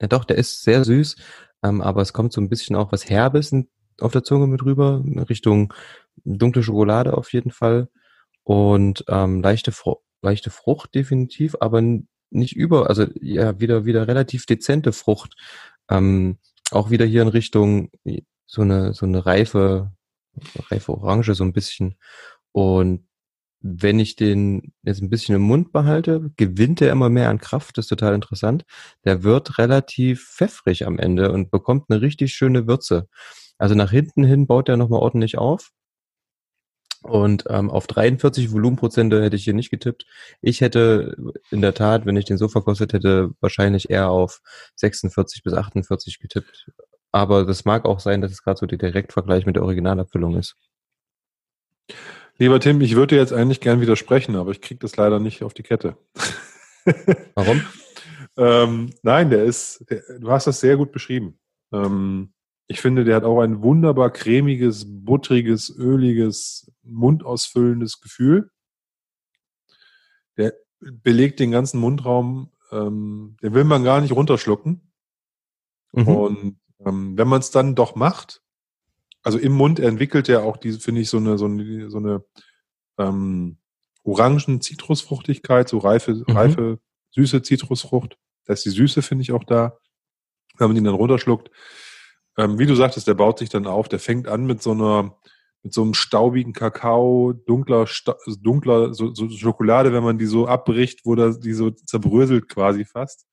Speaker 2: ja doch, der ist sehr süß, ähm, aber es kommt so ein bisschen auch was Herbes auf der Zunge mit rüber, in Richtung dunkle Schokolade auf jeden Fall. Und ähm, leichte, Fru leichte Frucht definitiv, aber nicht über, also ja, wieder, wieder relativ dezente Frucht. Ähm, auch wieder hier in Richtung so eine, so eine reife, reife Orange, so ein bisschen. Und wenn ich den jetzt ein bisschen im Mund behalte, gewinnt er immer mehr an Kraft. Das ist total interessant. Der wird relativ pfeffrig am Ende und bekommt eine richtig schöne Würze. Also nach hinten hin baut er nochmal ordentlich auf. Und ähm, auf 43 Volumenprozente hätte ich hier nicht getippt. Ich hätte in der Tat, wenn ich den so verkostet hätte, wahrscheinlich eher auf 46 bis 48 getippt. Aber das mag auch sein, dass es gerade so der Direktvergleich mit der Originalabfüllung ist.
Speaker 1: Lieber Tim, ich würde jetzt eigentlich gern widersprechen, aber ich kriege das leider nicht auf die Kette.
Speaker 2: Warum?
Speaker 1: ähm, nein, der ist, der, du hast das sehr gut beschrieben. Ähm, ich finde, der hat auch ein wunderbar cremiges, buttriges, öliges, mundausfüllendes Gefühl. Der belegt den ganzen Mundraum, ähm, den will man gar nicht runterschlucken. Mhm. Und ähm, wenn man es dann doch macht, also im Mund entwickelt er auch diese, finde ich, so eine, so eine, so eine ähm, orangen Zitrusfruchtigkeit, so reife, mhm. reife, süße Zitrusfrucht. Da ist die Süße, finde ich, auch da. Wenn man ihn dann runterschluckt, ähm, wie du sagtest, der baut sich dann auf, der fängt an mit so einer, mit so einem staubigen Kakao, dunkler, dunkler so, so Schokolade, wenn man die so abbricht, wo das, die so zerbröselt quasi fast.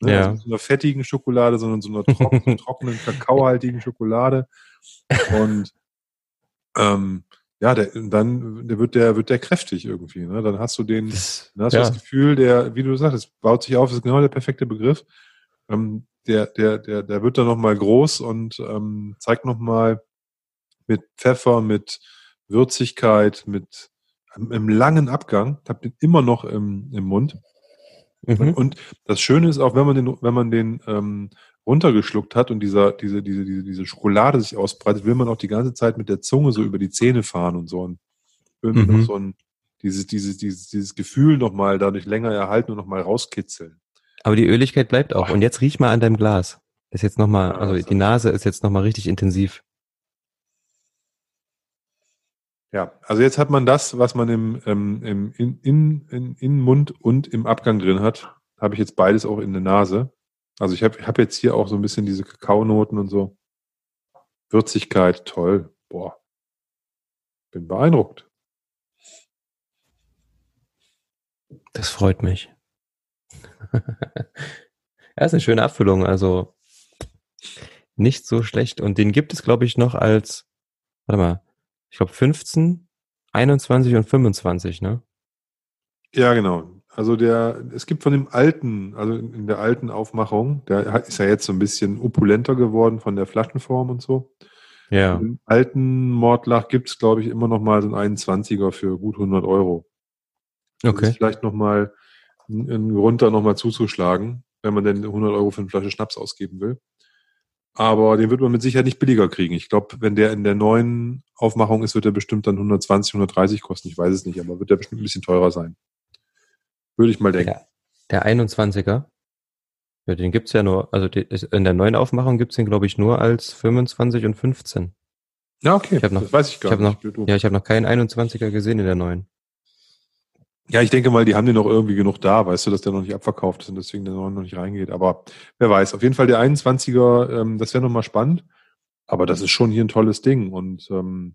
Speaker 1: Ne? Ja. Also so einer fettigen Schokolade, sondern so einer trockenen, trockenen kakaohaltigen Schokolade. Und ähm, ja, der, dann der wird der wird der kräftig irgendwie. Ne? Dann hast du den, das, dann hast ja. du das Gefühl, der, wie du sagst, baut sich auf, ist genau der perfekte Begriff. Ähm, der, der, der, der wird dann nochmal groß und ähm, zeigt nochmal mit Pfeffer, mit Würzigkeit, mit ähm, im langen Abgang. Ich habe den immer noch im, im Mund. Mhm. Und das Schöne ist auch, wenn man den, wenn man den ähm, runtergeschluckt hat und dieser, diese, diese, diese, diese Schokolade sich ausbreitet, will man auch die ganze Zeit mit der Zunge so über die Zähne fahren und so. Und irgendwie mhm. noch so ein, dieses, dieses, dieses, dieses Gefühl nochmal dadurch länger erhalten und nochmal rauskitzeln.
Speaker 2: Aber die Öligkeit bleibt auch. Und jetzt riech mal an deinem Glas. Ist jetzt nochmal, also die Nase ist jetzt nochmal richtig intensiv.
Speaker 1: Ja, also jetzt hat man das, was man im, ähm, im in, in, in, Mund und im Abgang drin hat, habe ich jetzt beides auch in der Nase. Also ich habe hab jetzt hier auch so ein bisschen diese Kakaonoten und so. Würzigkeit, toll. Boah. Bin beeindruckt.
Speaker 2: Das freut mich. ja, ist eine schöne Abfüllung, also nicht so schlecht. Und den gibt es, glaube ich, noch als, warte mal, ich glaube 15, 21 und 25, ne?
Speaker 1: Ja, genau. Also der, es gibt von dem alten, also in der alten Aufmachung, der ist ja jetzt so ein bisschen opulenter geworden von der Flaschenform und so.
Speaker 2: Ja.
Speaker 1: Im alten Mordlach gibt es, glaube ich, immer noch mal so einen 21er für gut 100 Euro. Das okay. ist vielleicht noch mal einen Grund, da nochmal zuzuschlagen, wenn man denn 100 Euro für eine Flasche Schnaps ausgeben will. Aber den wird man mit Sicherheit nicht billiger kriegen. Ich glaube, wenn der in der neuen Aufmachung ist, wird er bestimmt dann 120, 130 kosten. Ich weiß es nicht, aber wird der bestimmt ein bisschen teurer sein. Würde ich mal denken.
Speaker 2: Der, der 21er? Ja, den gibt's ja nur, also die, in der neuen Aufmachung gibt's den, glaube ich, nur als 25 und 15.
Speaker 1: Ja, okay.
Speaker 2: Ich noch, das weiß ich gar ich nicht. Noch, ja, ich habe noch keinen 21er gesehen in der neuen.
Speaker 1: Ja, ich denke mal, die haben den noch irgendwie genug da, weißt du, dass der noch nicht abverkauft ist und deswegen der noch nicht reingeht. Aber wer weiß, auf jeden Fall der 21er, ähm, das wäre nochmal spannend. Aber das ist schon hier ein tolles Ding. Und ähm,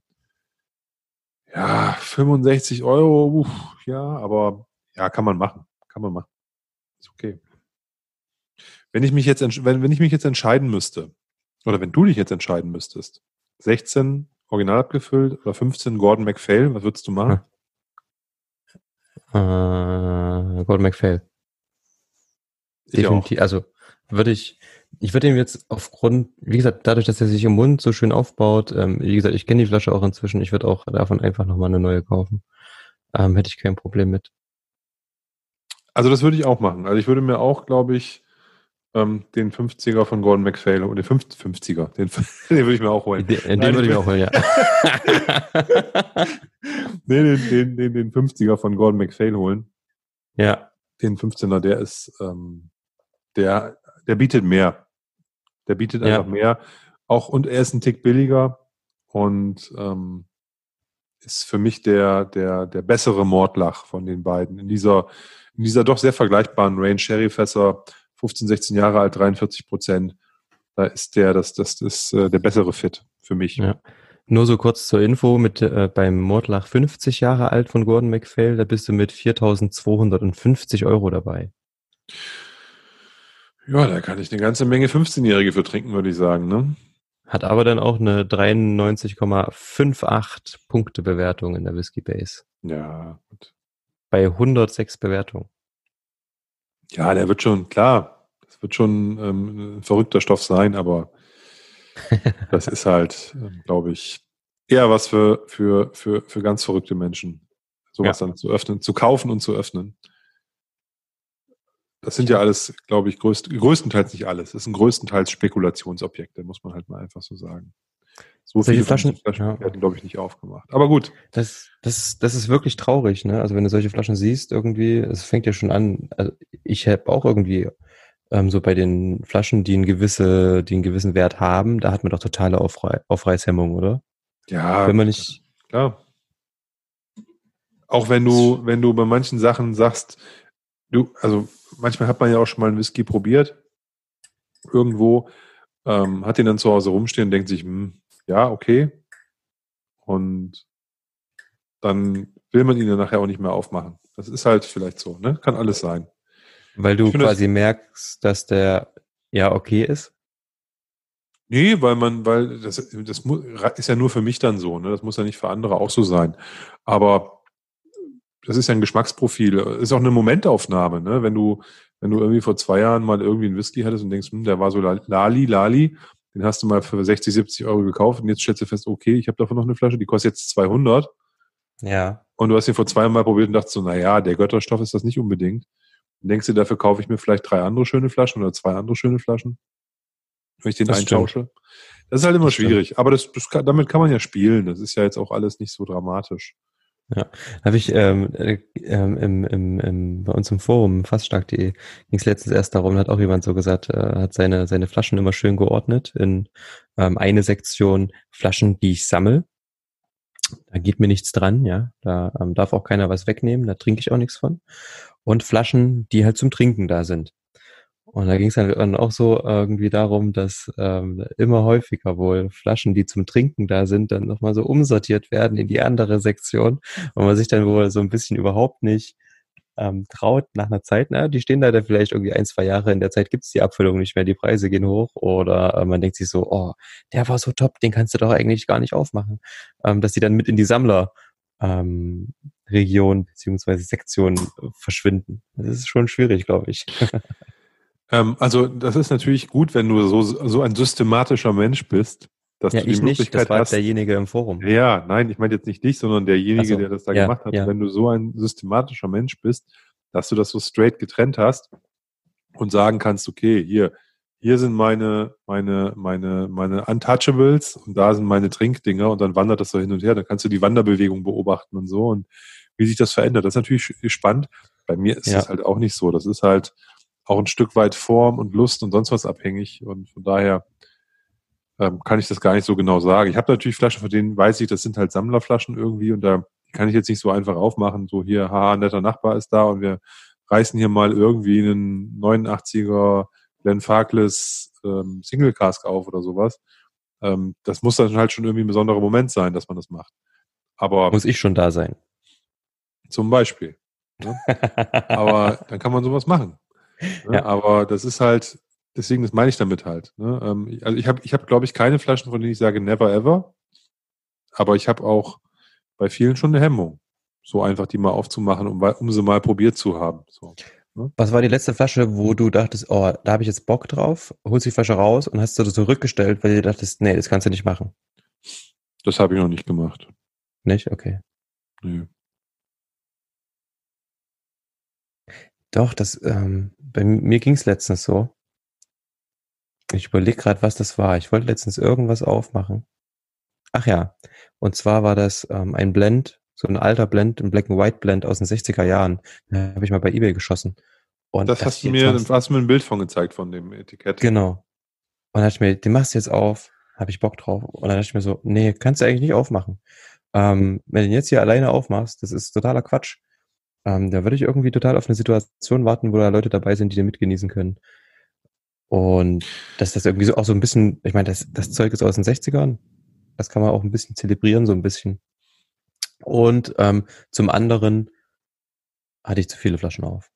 Speaker 1: ja, 65 Euro, uff, ja, aber ja, kann man machen. Kann man machen. Ist okay. Wenn ich mich jetzt, wenn, wenn ich mich jetzt entscheiden müsste, oder wenn du dich jetzt entscheiden müsstest, 16 original abgefüllt oder 15 Gordon MacPhail, was würdest du machen?
Speaker 2: Äh, Gordon MacPhail. Definitiv. Also würde ich, ich würde ihm jetzt aufgrund, wie gesagt, dadurch, dass er sich im Mund so schön aufbaut, ähm, wie gesagt, ich kenne die Flasche auch inzwischen, ich würde auch davon einfach nochmal eine neue kaufen. Ähm, hätte ich kein Problem mit.
Speaker 1: Also das würde ich auch machen. Also ich würde mir auch, glaube ich, ähm, den 50er von Gordon MacPhail und den 50er, den, den würde ich mir auch holen.
Speaker 2: Den, den Nein, würde ich mir auch holen, ja.
Speaker 1: nee, den, den, den, den 50er von Gordon MacPhail holen.
Speaker 2: Ja.
Speaker 1: den 15er, der ist, ähm, der, der bietet mehr. Der bietet
Speaker 2: Ja.
Speaker 1: einfach mehr. Auch, und er ist ein Tick billiger und ähm, ist für mich der, der, der bessere Mordlach von den beiden. In dieser, in dieser doch sehr vergleichbaren Range Sherryfässer, 15, 16 Jahre alt, 43 Prozent. Da ist der, das, das ist äh, der bessere Fit für mich.
Speaker 2: Ja. Nur so kurz zur Info, mit äh, beim Mordlach 50 Jahre alt von Gordon MacPhail, da bist du mit 4.250 Euro dabei.
Speaker 1: Ja, da kann ich eine ganze Menge 15-Jährige für trinken, würde ich sagen. Ne?
Speaker 2: Hat aber dann auch eine 93,58 Punkte Bewertung in der Whisky Base.
Speaker 1: Ja, gut.
Speaker 2: Bei 106 Bewertungen.
Speaker 1: Ja, der wird schon, klar, das wird schon ähm, ein verrückter Stoff sein, aber das ist halt, ähm, glaube ich, eher was für, für, für, für ganz verrückte Menschen, sowas dann zu öffnen, zu kaufen und zu öffnen. Das sind ja alles, glaube ich, größt, größtenteils nicht alles. Das sind größtenteils Spekulationsobjekte, muss man halt mal einfach so sagen. So
Speaker 2: Solche
Speaker 1: viele
Speaker 2: Flaschen-
Speaker 1: Flaschen
Speaker 2: ja.
Speaker 1: werden, glaube ich, nicht aufgemacht. Aber gut,
Speaker 2: Das, das, das ist wirklich traurig, ne? Also wenn du solche Flaschen siehst, irgendwie, es fängt ja schon an. Also ich habe auch irgendwie ähm, so bei den Flaschen, die einen gewisse, die einen gewissen Wert haben, da hat man doch totale Aufrei Aufreißhemmung, oder?
Speaker 1: ja,
Speaker 2: Wenn man nicht,
Speaker 1: Klar. Auch wenn du, wenn du bei manchen Sachen sagst, du, also manchmal hat man ja auch schon mal einen Whisky probiert, irgendwo, ähm, hat den dann zu Hause rumstehen und denkt sich, hm, ja, okay. Und dann will man ihn dann nachher auch nicht mehr aufmachen. Das ist halt vielleicht so, ne? Kann alles sein.
Speaker 2: weil du
Speaker 1: finde,
Speaker 2: quasi merkst, dass der ja okay ist.
Speaker 1: Nee, weil man, weil das, das ist ja nur für mich dann so, ne? Das muss ja nicht für andere auch so sein. Aber das ist ja ein Geschmacksprofil. Ist auch eine Momentaufnahme, ne? Wenn du, wenn du irgendwie vor zwei Jahren mal irgendwie einen Whisky hattest und denkst, hm, der war so la- lali, lali, den hast du mal für 60, 70 Euro gekauft und jetzt stellst du fest, okay, ich habe davon noch eine Flasche, die kostet jetzt 200
Speaker 2: Ja.
Speaker 1: und du hast ihn vor zwei Jahren mal probiert und dachtest so, na ja, der Götterstoff ist das nicht unbedingt. Dann denkst du, dafür kaufe ich mir vielleicht drei andere schöne Flaschen oder zwei andere schöne Flaschen, wenn ich den
Speaker 2: Das stimmt.
Speaker 1: eintausche. Das ist halt immer
Speaker 2: Das stimmt.
Speaker 1: schwierig, aber das, das damit kann man ja spielen. Das ist ja jetzt auch alles nicht so dramatisch.
Speaker 2: Habe ich ähm, äh, ähm, im, im, im, bei uns im Forum, faststark.de, ging es letztens erst darum, hat auch jemand so gesagt, äh, hat seine, seine Flaschen immer schön geordnet in ähm, eine Sektion Flaschen, die ich sammel. Da geht mir nichts dran, ja. Da ähm, darf auch keiner was wegnehmen, da trinke ich auch nichts von. Und Flaschen, die halt zum Trinken da sind. Und da ging es dann auch so irgendwie darum, dass ähm, immer häufiger wohl Flaschen, die zum Trinken da sind, dann nochmal so umsortiert werden in die andere Sektion und man sich dann wohl so ein bisschen überhaupt nicht ähm, traut nach einer Zeit, na, die stehen da dann vielleicht irgendwie ein, zwei Jahre, in der Zeit gibt's die Abfüllung nicht mehr, die Preise gehen hoch oder äh, man denkt sich so, oh, der war so top, den kannst du doch eigentlich gar nicht aufmachen, ähm, dass die dann mit in die Sammler ähm, Region beziehungsweise Sektion äh, verschwinden. Das ist schon schwierig, glaube ich.
Speaker 1: Ähm, also das ist natürlich gut, wenn du so, so ein systematischer Mensch bist, dass
Speaker 2: ja,
Speaker 1: du die
Speaker 2: ich nicht,
Speaker 1: Möglichkeit
Speaker 2: das war
Speaker 1: hast.
Speaker 2: derjenige im Forum.
Speaker 1: Ja, nein, ich meine jetzt nicht dich, sondern derjenige,
Speaker 2: so,
Speaker 1: der das da
Speaker 2: ja,
Speaker 1: gemacht hat.
Speaker 2: ja.
Speaker 1: Wenn du so ein systematischer Mensch bist, dass du das so straight getrennt hast und sagen kannst, okay, hier, hier sind meine, meine, meine, meine Untouchables und da sind meine Trinkdinger und dann wandert das so hin und her. Dann kannst du die Wanderbewegung beobachten und so und wie sich das verändert. Das ist natürlich spannend. Bei mir ist
Speaker 2: Ja.
Speaker 1: das halt auch nicht so. Das ist halt auch ein Stück weit Form und Lust und sonst was abhängig und von daher ähm, kann ich das gar nicht so genau sagen. Ich habe natürlich Flaschen, von denen weiß ich, das sind halt Sammlerflaschen irgendwie und da kann ich jetzt nicht so einfach aufmachen. So hier, haha, netter Nachbar ist da und wir reißen hier mal irgendwie einen 89er Glenn Farkless ähm, Single Cask auf oder sowas. Ähm, das muss dann halt schon irgendwie ein besonderer Moment sein, dass man das macht. Aber
Speaker 2: Muss ich schon da sein.
Speaker 1: zum Beispiel. Aber dann kann man sowas machen. Ne?
Speaker 2: Ja.
Speaker 1: Aber das ist halt, deswegen, das meine ich damit halt. Ne? Ähm, also ich habe, ich hab, glaube ich, keine Flaschen, von denen ich sage never ever. Aber ich habe auch bei vielen schon eine Hemmung, so einfach die mal aufzumachen, um, um sie mal probiert zu haben. So.
Speaker 2: Was war die letzte Flasche, wo du dachtest, oh, da habe ich jetzt Bock drauf, holst die Flasche raus und hast du das zurückgestellt, weil du dachtest, nee, das kannst du nicht machen.
Speaker 1: Das habe ich noch nicht gemacht.
Speaker 2: Nicht? Okay.
Speaker 1: Nee.
Speaker 2: Doch, das, ähm, bei mir ging es letztens so. Ich überlege gerade, was das war. Ich wollte letztens irgendwas aufmachen. Ach ja, und zwar war das ähm, ein Blend so ein alter Blend, ein Black and White Blend aus den 60er Jahren. Da habe ich mal bei Ebay geschossen.
Speaker 1: Und das hast du mir, hast du mir ein Bild von gezeigt von dem Etikett.
Speaker 2: Genau. Und dann dachte ich mir, den machst du jetzt auf, habe ich Bock drauf. Und dann dachte ich mir so, nee, kannst du eigentlich nicht aufmachen. Ähm, wenn du den jetzt hier alleine aufmachst, das ist totaler Quatsch. Ähm, da würde ich irgendwie total auf eine Situation warten, wo da Leute dabei sind, die den mitgenießen können. Und dass das irgendwie so auch so ein bisschen, ich meine, das, das Zeug ist aus den 60ern. Das kann man auch ein bisschen zelebrieren, so ein bisschen. Und ähm, zum anderen hatte ich zu viele Flaschen auf.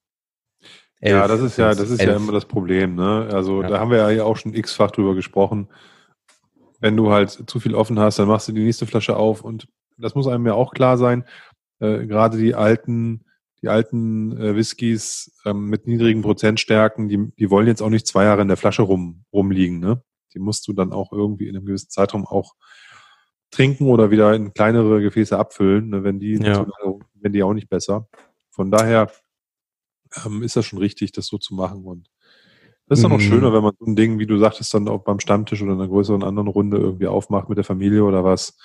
Speaker 1: Elf, ja, das ist ja, das ist elf. ja immer das Problem, ne? Also ja. da haben wir ja auch schon x-fach drüber gesprochen. Wenn du halt zu viel offen hast, dann machst du die nächste Flasche auf und das muss einem ja auch klar sein. Äh, gerade die alten, die alten äh, Whiskys ähm, mit niedrigen Prozentstärken, die, die wollen jetzt auch nicht zwei Jahre in der Flasche rum, rumliegen, ne? Die musst du dann auch irgendwie in einem gewissen Zeitraum auch trinken oder wieder in kleinere Gefäße abfüllen, ne, wenn die, ja. wenn die auch nicht besser. Von daher ähm, ist das schon richtig, das so zu machen. Und das ist dann mhm. auch schöner, wenn man so ein Ding, wie du sagtest, dann auch beim Stammtisch oder in einer größeren anderen Runde irgendwie aufmacht mit der Familie oder was.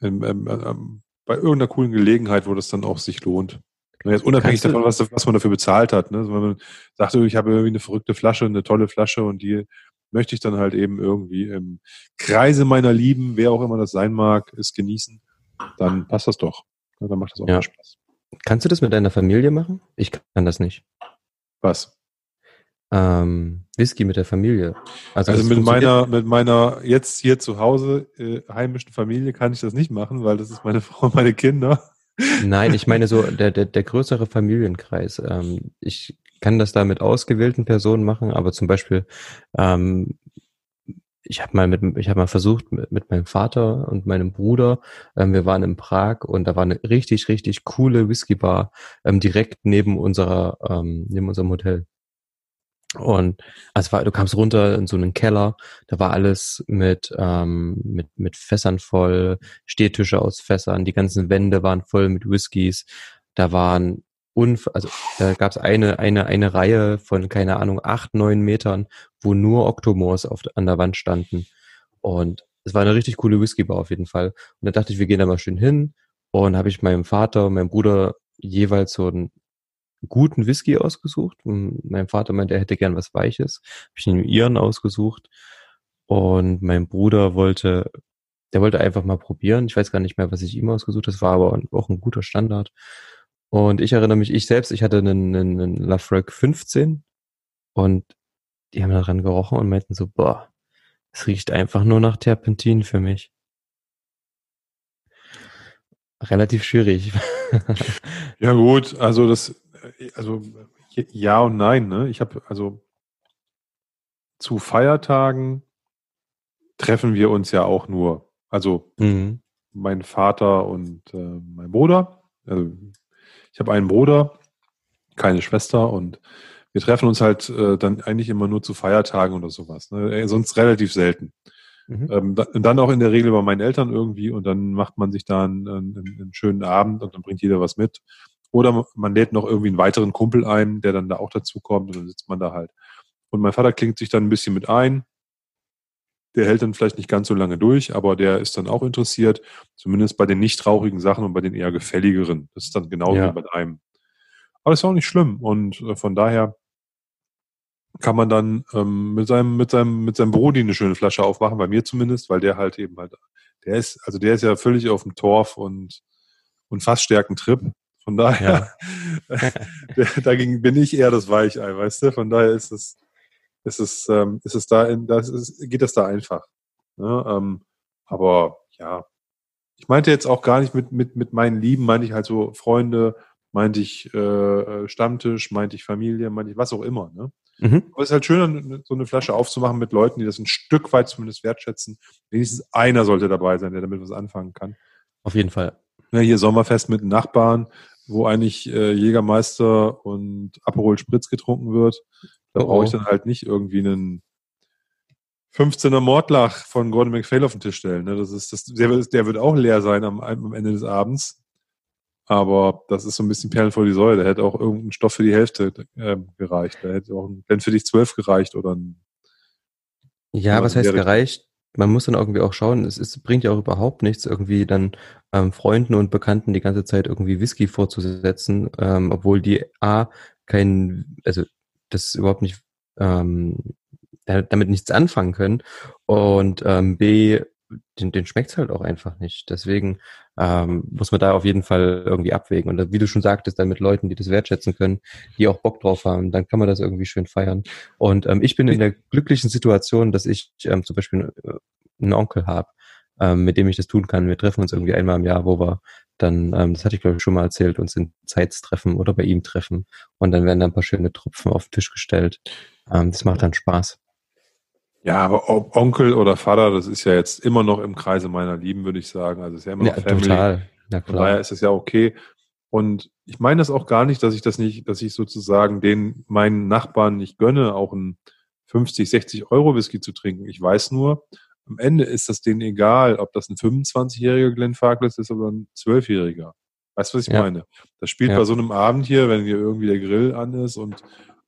Speaker 1: Ähm, ähm, ähm, bei irgendeiner coolen Gelegenheit, wo das dann auch sich lohnt. Jetzt unabhängig davon, was, was, man dafür bezahlt hat. Ne? Also wenn man sagt, ich habe irgendwie eine verrückte Flasche, eine tolle Flasche und die möchte ich dann halt eben irgendwie im Kreise meiner Lieben, wer auch immer das sein mag, es genießen, dann passt das doch. Ja, dann macht das auch ja. Spaß.
Speaker 2: Kannst du das mit deiner Familie machen? Ich kann das nicht.
Speaker 1: Was?
Speaker 2: Ähm, Whisky mit der Familie.
Speaker 1: Also, also mit meiner, mit meiner jetzt hier zu Hause äh, heimischen Familie kann ich das nicht machen, weil das ist meine Frau und meine Kinder.
Speaker 2: Nein, ich meine so der, der, der größere Familienkreis. Ähm, ich kann das da mit ausgewählten Personen machen, aber zum Beispiel, ähm, ich habe mal mit, ich habe mal versucht mit, mit, meinem Vater und meinem Bruder. Ähm, wir waren in Prag und da war eine richtig, richtig coole Whiskybar ähm, direkt neben unserer, ähm, neben unserem Hotel. Und also du kamst runter in so einen Keller, da war alles mit, ähm, mit, mit Fässern voll, Stehtische aus Fässern, die ganzen Wände waren voll mit Whiskys, da waren unf also da gab es eine, eine, eine Reihe von, keine Ahnung, acht, neun Metern, wo nur Octomores auf, an der Wand standen. Und es war eine richtig coole Whiskybar auf jeden Fall. Und da dachte ich, wir gehen da mal schön hin. Und habe ich meinem Vater und meinem Bruder jeweils so einen guten Whisky ausgesucht. Und mein Vater meinte, er hätte gern was Weiches. Habe ich ihm ihren ausgesucht. Und mein Bruder wollte, der wollte einfach mal probieren. Ich weiß gar nicht mehr, was ich ihm ausgesucht habe. Das war aber auch ein guter Standard. Und ich erinnere mich, ich selbst, ich hatte einen, einen, einen Lafroig 15 und die haben daran gerochen und meinten so, boah, es riecht einfach nur nach Terpentin für mich. Relativ schwierig.
Speaker 1: ja gut, also das, also ja und nein. Ne? Ich habe also zu Feiertagen treffen wir uns ja auch nur. Also mhm. mein Vater und äh, mein Bruder. Also ich habe einen Bruder, keine Schwester und wir treffen uns halt äh, dann eigentlich immer nur zu Feiertagen oder sowas. Ne? Äh, sonst relativ selten. Mhm. Ähm, da, dann auch in der Regel bei meinen Eltern irgendwie und dann macht man sich da einen, einen, einen, schönen Abend und dann bringt jeder was mit. Oder man lädt noch irgendwie einen weiteren Kumpel ein, der dann da auch dazu kommt und dann sitzt man da halt. Und mein Vater klingt sich dann ein bisschen mit ein. Der hält dann vielleicht nicht ganz so lange durch, aber der ist dann auch interessiert, zumindest bei den nicht rauchigen Sachen und bei den eher gefälligeren. Das ist dann genauso ja. wie bei einem. Aber das ist auch nicht schlimm und äh, von daher kann man dann ähm, mit seinem mit seinem mit seinem Brody eine schöne Flasche aufmachen, bei mir zumindest, weil der halt eben halt der ist also der ist ja völlig auf dem Torf und und Fassstärken-Trip. Von daher, ja. dagegen bin ich eher das Weichei, weißt du? Von daher ist es, ist es, ähm, ist es da, in, das ist, geht das da einfach. Ne? Ähm, aber ja, ich meinte jetzt auch gar nicht mit, mit, mit meinen Lieben, meinte ich halt so Freunde, meinte ich äh, äh Stammtisch, meinte ich Familie, meinte ich was auch immer. Ne? Mhm. Aber es ist halt schön, so eine Flasche aufzumachen mit Leuten, die das ein Stück weit zumindest wertschätzen. Wenigstens einer sollte dabei sein, der damit was anfangen kann.
Speaker 2: Auf jeden Fall.
Speaker 1: Ja, hier Sommerfest mit Nachbarn, wo eigentlich äh, Jägermeister und Aperol Spritz getrunken wird. Da oh, brauche ich dann halt nicht irgendwie einen 15er Mordlach von Gordon McPhail auf den Tisch stellen. Ne? Das ist, das, der, der wird auch leer sein am, am Ende des Abends. Aber das ist so ein bisschen Perlen vor die Säule. Da hätte auch irgendein Stoff für die Hälfte äh, gereicht. Da hätte auch ein Blend für dich zwölf gereicht oder ein.
Speaker 2: Ja, was heißt gereicht? Man muss dann irgendwie auch schauen, es, es bringt ja auch überhaupt nichts, irgendwie dann ähm, Freunden und Bekannten die ganze Zeit irgendwie Whisky vorzusetzen, ähm, obwohl die A kein, also das überhaupt nicht ähm, damit nichts anfangen können und ähm, B den, den schmeckt's halt auch einfach nicht. Deswegen ähm, muss man da auf jeden Fall irgendwie abwägen. Und wie du schon sagtest, dann mit Leuten, die das wertschätzen können, die auch Bock drauf haben, dann kann man das irgendwie schön feiern. Und ähm, ich bin in der glücklichen Situation, dass ich ähm, zum Beispiel äh, einen Onkel habe, ähm, mit dem ich das tun kann. Wir treffen uns irgendwie einmal im Jahr, wo wir dann, ähm, das hatte ich glaube ich schon mal erzählt, uns in Zeits treffen oder bei ihm treffen. Und dann werden da ein paar schöne Tropfen auf den Tisch gestellt. Ähm, das macht dann Spaß.
Speaker 1: Ja, aber ob Onkel oder Vater, das ist ja jetzt immer noch im Kreise meiner Lieben, würde ich sagen. Also es ist ja immer noch
Speaker 2: ja, Family. Total.
Speaker 1: Ja, klar. Von daher ist es ja okay. Und ich meine das auch gar nicht, dass ich das nicht, dass ich sozusagen den meinen Nachbarn nicht gönne, auch ein 50, 60 Euro Whisky zu trinken. Ich weiß nur, am Ende ist das denen egal, ob das ein 25-jähriger Glenn Farkless ist oder ein 12-jähriger. Weißt du, was ich ja. meine? Das spielt ja. bei so einem Abend hier, wenn hier irgendwie der Grill an ist und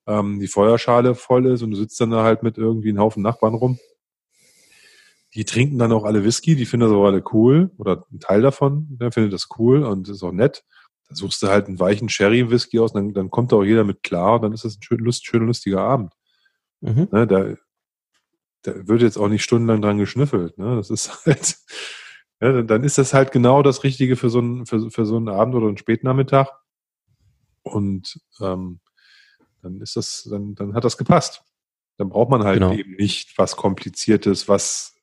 Speaker 1: ähm, die Feuerschale voll ist und du sitzt dann da halt mit irgendwie einem Haufen Nachbarn rum. Die trinken dann auch alle Whisky, die finden das auch alle cool oder ein Teil davon, der findet das cool und ist auch nett. Dann suchst du halt einen weichen Sherry-Whisky aus, dann, dann kommt da auch jeder mit klar und dann ist das ein schön, lust, schöner, lustiger Abend. Mhm. Ne, da, da wird jetzt auch nicht stundenlang dran geschnüffelt. Ne? Das ist halt, ja, dann ist das halt genau das Richtige für so einen, für, für so einen Abend oder einen Spätnachmittag. Und ähm, dann ist das, dann, dann hat das gepasst. Dann braucht man halt genau. eben nicht was Kompliziertes, was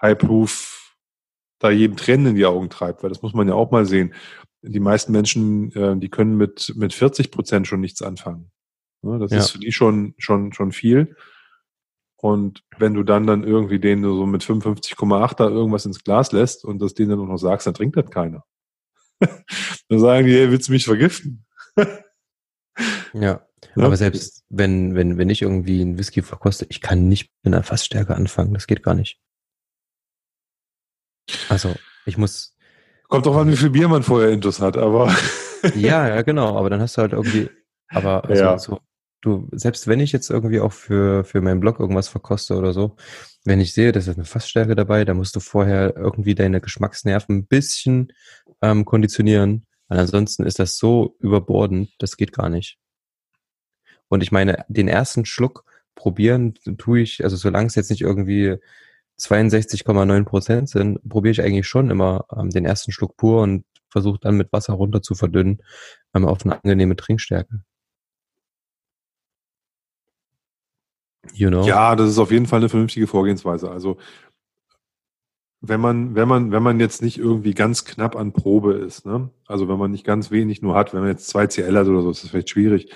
Speaker 1: High-Proof da jedem Tränen in die Augen treibt, weil das muss man ja auch mal sehen. Die meisten Menschen, äh, die können mit, mit 40 Prozent schon nichts anfangen. Ne, das ja. ist für die schon, schon, schon viel. Und wenn du dann dann irgendwie denen so mit 55,8 da irgendwas ins Glas lässt und das denen dann auch noch sagst, dann trinkt das keiner. dann sagen die, hey, willst du mich vergiften?
Speaker 2: ja. Ja. Aber selbst wenn, wenn, wenn ich irgendwie einen Whisky verkoste, ich kann nicht mit einer Fassstärke anfangen. Das geht gar nicht. Also, ich muss.
Speaker 1: Kommt doch an, wie viel Bier man vorher intus hat, aber.
Speaker 2: ja, ja, genau. Aber dann hast du halt irgendwie, aber also ja. so, du, selbst wenn ich jetzt irgendwie auch für, für meinen Blog irgendwas verkoste oder so, wenn ich sehe, das ist eine Fassstärke dabei, dann musst du vorher irgendwie deine Geschmacksnerven ein bisschen ähm, konditionieren. Weil ansonsten ist das so überbordend, das geht gar nicht. Und ich meine, den ersten Schluck probieren tue ich, also solange es jetzt nicht irgendwie 62,9 Prozent sind, probiere ich eigentlich schon immer ähm, den ersten Schluck pur und versuche dann mit Wasser runter zu verdünnen ähm, auf eine angenehme Trinkstärke.
Speaker 1: You know? Ja, das ist auf jeden Fall eine vernünftige Vorgehensweise. Also wenn man, wenn man, wenn man jetzt nicht irgendwie ganz knapp an Probe ist, ne? Also wenn man nicht ganz wenig nur hat, wenn man jetzt zwei CL hat oder so, ist das vielleicht schwierig.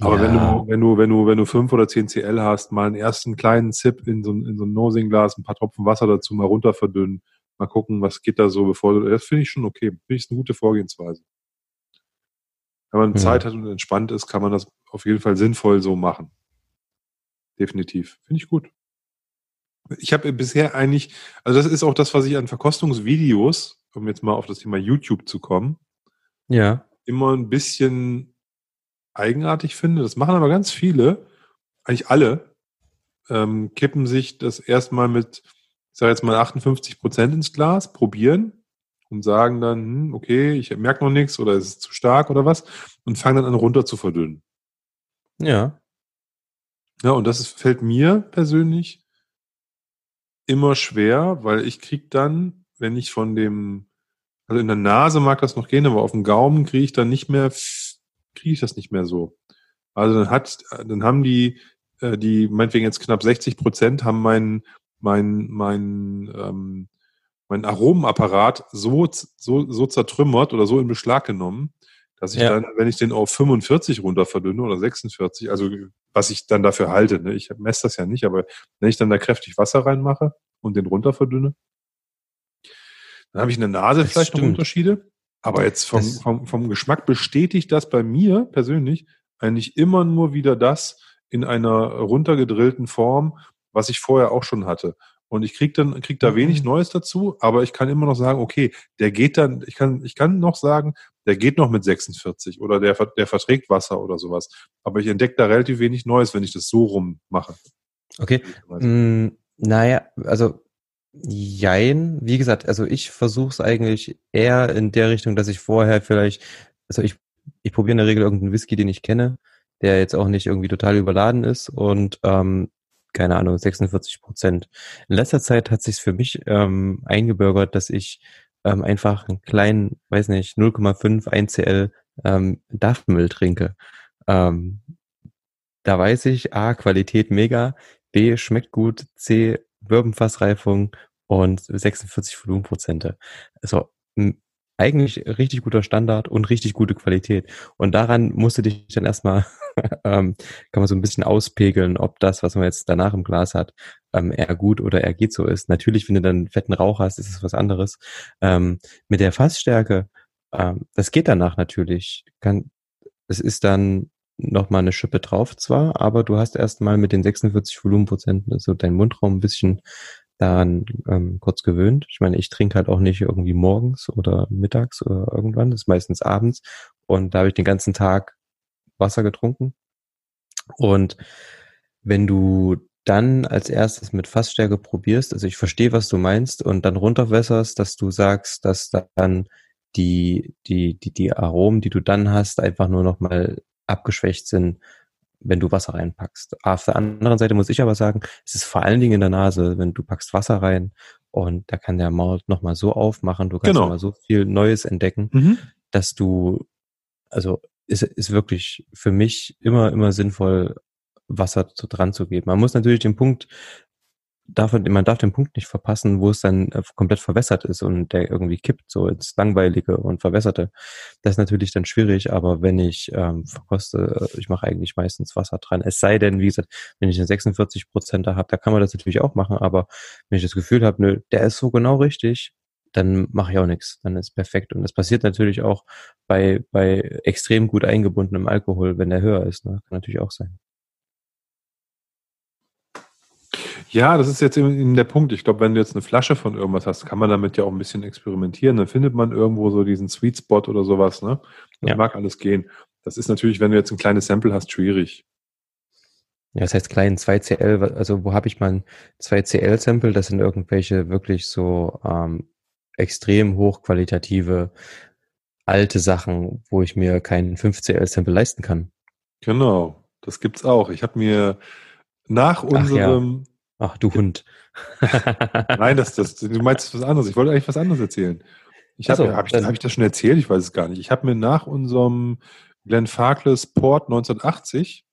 Speaker 1: Aber ja. wenn du, wenn du, wenn du, wenn du fünf oder zehn CL hast, mal einen ersten kleinen Zip in so, in so ein Nosing-Glas, ein paar Tropfen Wasser dazu mal runter verdünnen, mal gucken, was geht da so, bevor du, das finde ich schon okay. Finde ich eine gute Vorgehensweise. Wenn man ja. Zeit hat und entspannt ist, kann man das auf jeden Fall sinnvoll so machen. Definitiv. Finde ich gut. Ich habe bisher eigentlich, also das ist auch das, was ich an Verkostungsvideos, um jetzt mal auf das Thema YouTube zu kommen,
Speaker 2: ja.
Speaker 1: immer ein bisschen eigenartig finde, das machen aber ganz viele, eigentlich alle, ähm, kippen sich das erstmal mit, ich sage jetzt mal 58 Prozent ins Glas, probieren und sagen dann, hm, okay, ich merke noch nichts oder es ist zu stark oder was und fangen dann an runter zu verdünnen.
Speaker 2: Ja.
Speaker 1: Ja, und das ist, fällt mir persönlich immer schwer, weil ich krieg dann, wenn ich von dem, also in der Nase mag das noch gehen, aber auf dem Gaumen kriege ich dann nicht mehr kriege ich das nicht mehr so. Also dann hat, dann haben die, äh, die meinetwegen jetzt knapp 60 Prozent haben meinen mein, mein, ähm, mein Aromenapparat so, so, so zertrümmert oder so in Beschlag genommen, dass ich ja. dann, wenn ich den auf 45 runter verdünne oder 46, also was ich dann dafür halte, ne, ich messe das ja nicht, aber wenn ich dann da kräftig Wasser reinmache und den runter verdünne, dann habe ich in der Nase das vielleicht stimmt. noch Unterschiede. Aber jetzt vom, vom, vom Geschmack bestätigt das bei mir persönlich eigentlich immer nur wieder das in einer runtergedrillten Form, was ich vorher auch schon hatte. Und ich krieg dann krieg da wenig mhm. Neues dazu, aber ich kann immer noch sagen, okay, der geht dann, ich kann ich kann noch sagen, der geht noch mit 46 oder der der verträgt Wasser oder sowas. Aber ich entdecke da relativ wenig Neues, wenn ich das so rum mache.
Speaker 2: Okay. Mm, naja, also Jein, wie gesagt, also ich versuche es eigentlich eher in der Richtung, dass ich vorher vielleicht, also ich, ich probiere in der Regel irgendeinen Whisky, den ich kenne, der jetzt auch nicht irgendwie total überladen ist und ähm, keine Ahnung, 46 Prozent. In letzter Zeit hat sich für mich ähm, eingebürgert, dass ich ähm, einfach einen kleinen, weiß nicht, 0,5 1 CL ähm, Dachmüll trinke. Ähm, da weiß ich, A, Qualität mega, B, schmeckt gut, C, Bourbonfassreifung und 46 Volumenprozente. Also eigentlich richtig guter Standard und richtig gute Qualität. Und daran musst du dich dann erstmal, ähm, kann man so ein bisschen auspegeln, ob das, was man jetzt danach im Glas hat, ähm, eher gut oder eher geht so ist. Natürlich, wenn du dann fetten Rauch hast, ist es was anderes. Ähm, mit der Fassstärke, ähm, das geht danach natürlich. Kann, es ist dann nochmal eine Schippe drauf zwar, aber du hast erstmal mit den 46 Volumenprozenten so dein Mundraum ein bisschen daran ähm, kurz gewöhnt. Ich meine, ich trinke halt auch nicht irgendwie morgens oder mittags oder irgendwann, das ist meistens abends und da habe ich den ganzen Tag Wasser getrunken. Und wenn du dann als erstes mit Fassstärke probierst, also ich verstehe, was du meinst, und dann runterwässerst, dass du sagst, dass dann die, die, die, die Aromen, die du dann hast, einfach nur nochmal abgeschwächt sind, wenn du Wasser reinpackst. Auf der anderen Seite muss ich aber sagen, es ist vor allen Dingen in der Nase, wenn du packst Wasser rein und da kann der Malt nochmal so aufmachen, du kannst genau. mal so viel Neues entdecken, mhm. dass du, also ist, ist wirklich für mich immer, immer sinnvoll, Wasser dran zu geben. Man muss natürlich den Punkt darf, man darf den Punkt nicht verpassen, wo es dann äh, komplett verwässert ist und der irgendwie kippt, so ins Langweilige und Verwässerte. Das ist natürlich dann schwierig, aber wenn ich ähm, verkoste, äh, ich mache eigentlich meistens Wasser dran. Es sei denn, wie gesagt, wenn ich einen 46 Prozent habe, da kann man das natürlich auch machen, aber wenn ich das Gefühl habe, nö, der ist so genau richtig, dann mache ich auch nichts. Dann ist perfekt. Und das passiert natürlich auch bei, bei extrem gut eingebundenem Alkohol, wenn der höher ist. Ne? Kann natürlich auch sein.
Speaker 1: Ja, das ist jetzt eben der Punkt. Ich glaube, wenn du jetzt eine Flasche von irgendwas hast, kann man damit ja auch ein bisschen experimentieren. Dann findet man irgendwo so diesen Sweet Spot oder sowas. Ne? Das ja. mag alles gehen. Das ist natürlich, wenn du jetzt ein kleines Sample hast, schwierig.
Speaker 2: Ja, das heißt klein 2CL, also wo habe ich mein 2CL-Sample? Das sind irgendwelche wirklich so ähm, extrem hochqualitative alte Sachen, wo ich mir keinen 5CL-Sample leisten kann.
Speaker 1: Genau, das gibt's auch. Ich habe mir nach unserem
Speaker 2: Ach, du Hund.
Speaker 1: Nein, das, das, du meinst was anderes. Ich wollte eigentlich was anderes erzählen. Ich habe so, hab ich, hab ich das schon erzählt? Ich weiß es gar nicht. Ich habe mir nach unserem Glenn Farkless Port 1980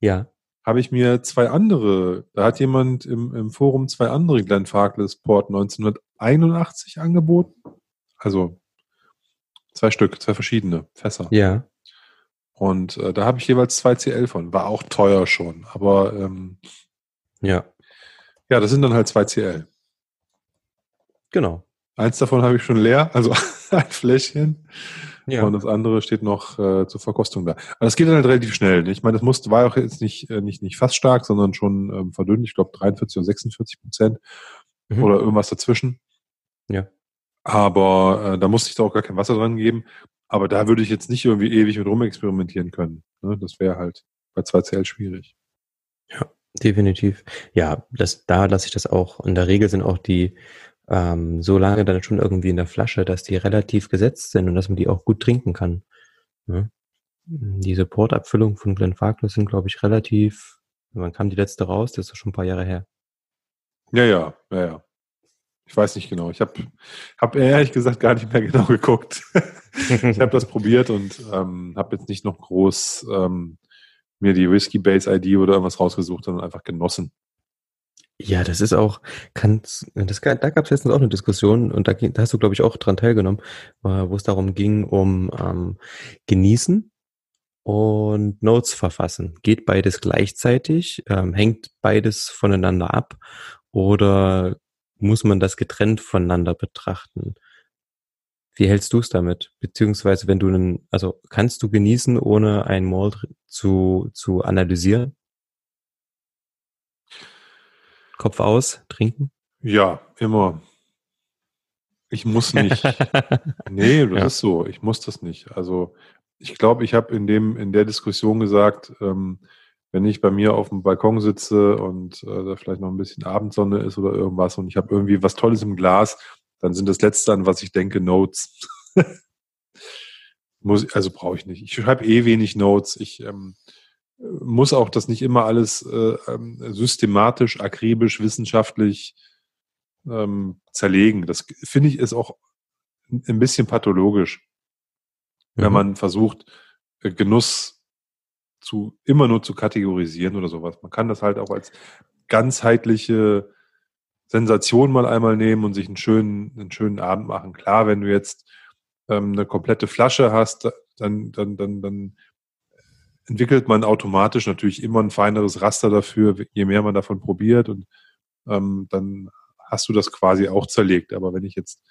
Speaker 2: ja.
Speaker 1: habe ich mir zwei andere, da hat jemand im, im Forum zwei andere Glenn Farkless Port 1981 angeboten. Also zwei Stück, zwei verschiedene Fässer.
Speaker 2: Ja.
Speaker 1: Und äh, da habe ich jeweils zwei CL von. War auch teuer schon, aber ähm,
Speaker 2: ja.
Speaker 1: Ja, das sind dann halt zwei CL.
Speaker 2: Genau.
Speaker 1: Eins davon habe ich schon leer, also ein Fläschchen. Ja. Und das andere steht noch äh, zur Verkostung da. Aber das geht dann halt relativ schnell. Ne? Ich meine, das musste, war auch jetzt nicht, äh, nicht, nicht fast stark, sondern schon ähm, verdünnt. Ich glaube 43 oder 46 Prozent mhm. oder irgendwas dazwischen.
Speaker 2: Ja.
Speaker 1: Aber äh, da musste ich da auch gar kein Wasser dran geben. Aber da würde ich jetzt nicht irgendwie ewig mit rumexperimentieren können. Ne? Das wäre halt bei 2CL schwierig.
Speaker 2: Definitiv. Ja, das, da lasse ich das auch. In der Regel sind auch die ähm, so lange dann schon irgendwie in der Flasche, dass die relativ gesetzt sind und dass man die auch gut trinken kann. Ne? Diese Portabfüllung von Glenfarclas sind, glaube ich, relativ, wann kam die letzte raus? Das ist schon ein paar Jahre her.
Speaker 1: Ja, ja, ja, ja. Ich weiß nicht genau. Ich habe hab ehrlich gesagt gar nicht mehr genau geguckt. ich habe das probiert und ähm, habe jetzt nicht noch groß ähm, mir die Whiskey Base ID oder irgendwas rausgesucht, sondern einfach genossen.
Speaker 2: Ja, das ist auch, kann, das, da gab es letztens auch eine Diskussion und da, da hast du, glaube ich, auch dran teilgenommen, äh, wo es darum ging, um ähm, Genießen und Notes verfassen. Geht beides gleichzeitig? Ähm, hängt beides voneinander ab? Oder muss man das getrennt voneinander betrachten? Wie hältst du es damit? Beziehungsweise, wenn du einen, also kannst du genießen, ohne ein Malt zu, zu analysieren? Kopf aus, trinken?
Speaker 1: Ja, immer. Ich muss nicht. nee, das ja. ist so. Ich muss das nicht. Also ich glaube, ich habe in dem in der Diskussion gesagt, ähm, wenn ich bei mir auf dem Balkon sitze und äh, da vielleicht noch ein bisschen Abendsonne ist oder irgendwas und ich habe irgendwie was Tolles im Glas, dann sind das Letzte, an was ich denke, Notes. muss, also brauche ich nicht. Ich schreibe eh wenig Notes. Ich ähm, muss auch das nicht immer alles äh, ähm, systematisch, akribisch, wissenschaftlich ähm, zerlegen. Das finde ich ist auch ein bisschen pathologisch, mhm. wenn man versucht, äh, Genuss zu immer nur zu kategorisieren oder sowas. Man kann das halt auch als ganzheitliche Sensation mal einmal nehmen und sich einen schönen, einen schönen Abend machen. Klar, wenn du jetzt ähm, eine komplette Flasche hast, dann, dann, dann, dann entwickelt man automatisch natürlich immer ein feineres Raster dafür, je mehr man davon probiert und ähm, dann hast du das quasi auch zerlegt. Aber wenn ich jetzt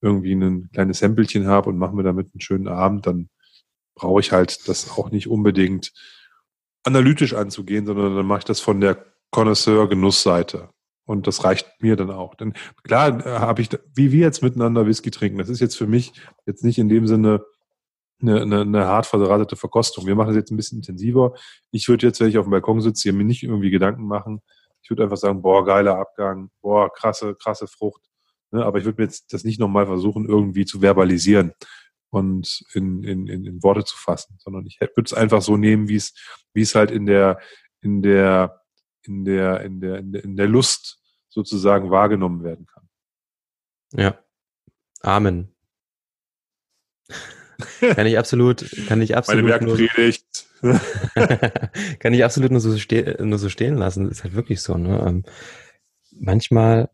Speaker 1: irgendwie ein kleines Samplechen habe und mache mir damit einen schönen Abend, dann brauche ich halt das auch nicht unbedingt analytisch anzugehen, sondern dann mache ich das von der Connoisseur-Genussseite. Und das reicht mir dann auch. Denn klar äh, habe ich, wie wir jetzt miteinander Whisky trinken, das ist jetzt für mich jetzt nicht in dem Sinne eine, eine, eine hart verdrahtete Verkostung. Wir machen das jetzt ein bisschen intensiver. Ich würde jetzt, wenn ich auf dem Balkon sitze, mir nicht irgendwie Gedanken machen. Ich würde einfach sagen, boah, geiler Abgang, boah, krasse, krasse Frucht. Ne? Aber ich würde mir jetzt das nicht nochmal versuchen, irgendwie zu verbalisieren und in, in, in, in Worte zu fassen, sondern ich würde es einfach so nehmen, wie es, wie es halt in der, in der in der, in der, in der, Lust sozusagen wahrgenommen werden kann.
Speaker 2: Ja. Amen. kann ich absolut, kann ich absolut.
Speaker 1: Meine Werkpredigt.
Speaker 2: kann ich absolut nur so, ste nur so stehen lassen. Das ist halt wirklich so, ne? Ähm, manchmal,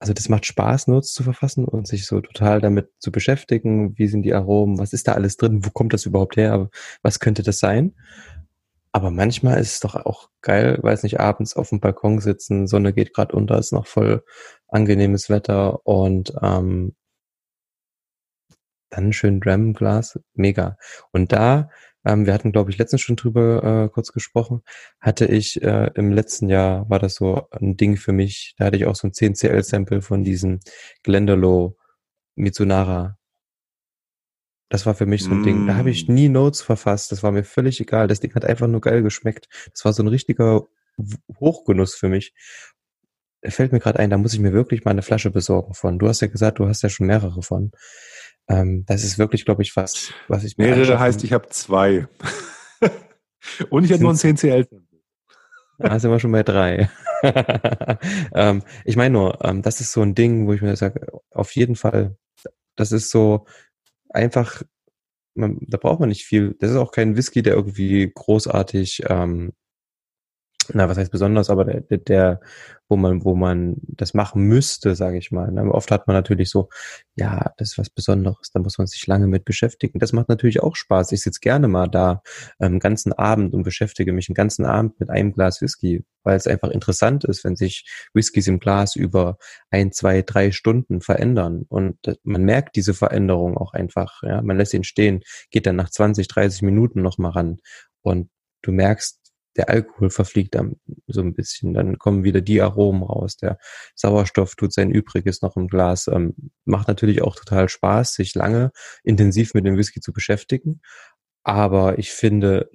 Speaker 2: also das macht Spaß, Notes zu verfassen und sich so total damit zu beschäftigen. Wie sind die Aromen? Was ist da alles drin? Wo kommt das überhaupt her? Was könnte das sein? Aber manchmal ist es doch auch geil, weiß nicht, abends auf dem Balkon sitzen, Sonne geht gerade unter, ist noch voll angenehmes Wetter und ähm, dann schön Dram-Glas, mega. Und da, ähm, wir hatten, glaube ich, letztens schon drüber äh, kurz gesprochen, hatte ich äh, im letzten Jahr, war das so ein Ding für mich, da hatte ich auch so ein 10CL-Sample von diesem Glendalo Mitsunara das war für mich so ein mm. Ding. Da habe ich mm. nie Notes verfasst. Das war mir völlig egal. Das Ding hat einfach nur geil geschmeckt. Das war so ein richtiger Hochgenuss für mich. Fällt mir gerade ein, da muss ich mir wirklich mal eine Flasche besorgen von. Du hast ja gesagt, du hast ja schon mehrere von. Ähm, das ist wirklich, glaube ich, was, was ich
Speaker 1: mir Mehrere heißt, ich habe zwei. Und ich habe nur ein 10CL.
Speaker 2: Da sind wir schon bei drei. ähm, ich meine nur, ähm, das ist so ein Ding, wo ich mir sage, auf jeden Fall, das ist so, einfach, man, da braucht man nicht viel. Das ist auch kein Whisky, der irgendwie großartig ähm, na, was heißt besonders, aber der, der, wo man, wo man das machen müsste, sage ich mal. Ne? Oft hat man natürlich so, ja, das ist was Besonderes, da muss man sich lange mit beschäftigen. Das macht natürlich auch Spaß. Ich sitze gerne mal da ähm, ganzen Abend und beschäftige mich einen ganzen Abend mit einem Glas Whisky, weil es einfach interessant ist, wenn sich Whiskys im Glas über ein, zwei, drei Stunden verändern. Und man merkt diese Veränderung auch einfach. Ja? Man lässt ihn stehen, geht dann nach 20, 30 Minuten nochmal ran. Und du merkst, der Alkohol verfliegt dann so ein bisschen, dann kommen wieder die Aromen raus, der Sauerstoff tut sein Übriges noch im Glas. Ähm, macht natürlich auch total Spaß, sich lange intensiv mit dem Whisky zu beschäftigen, aber ich finde,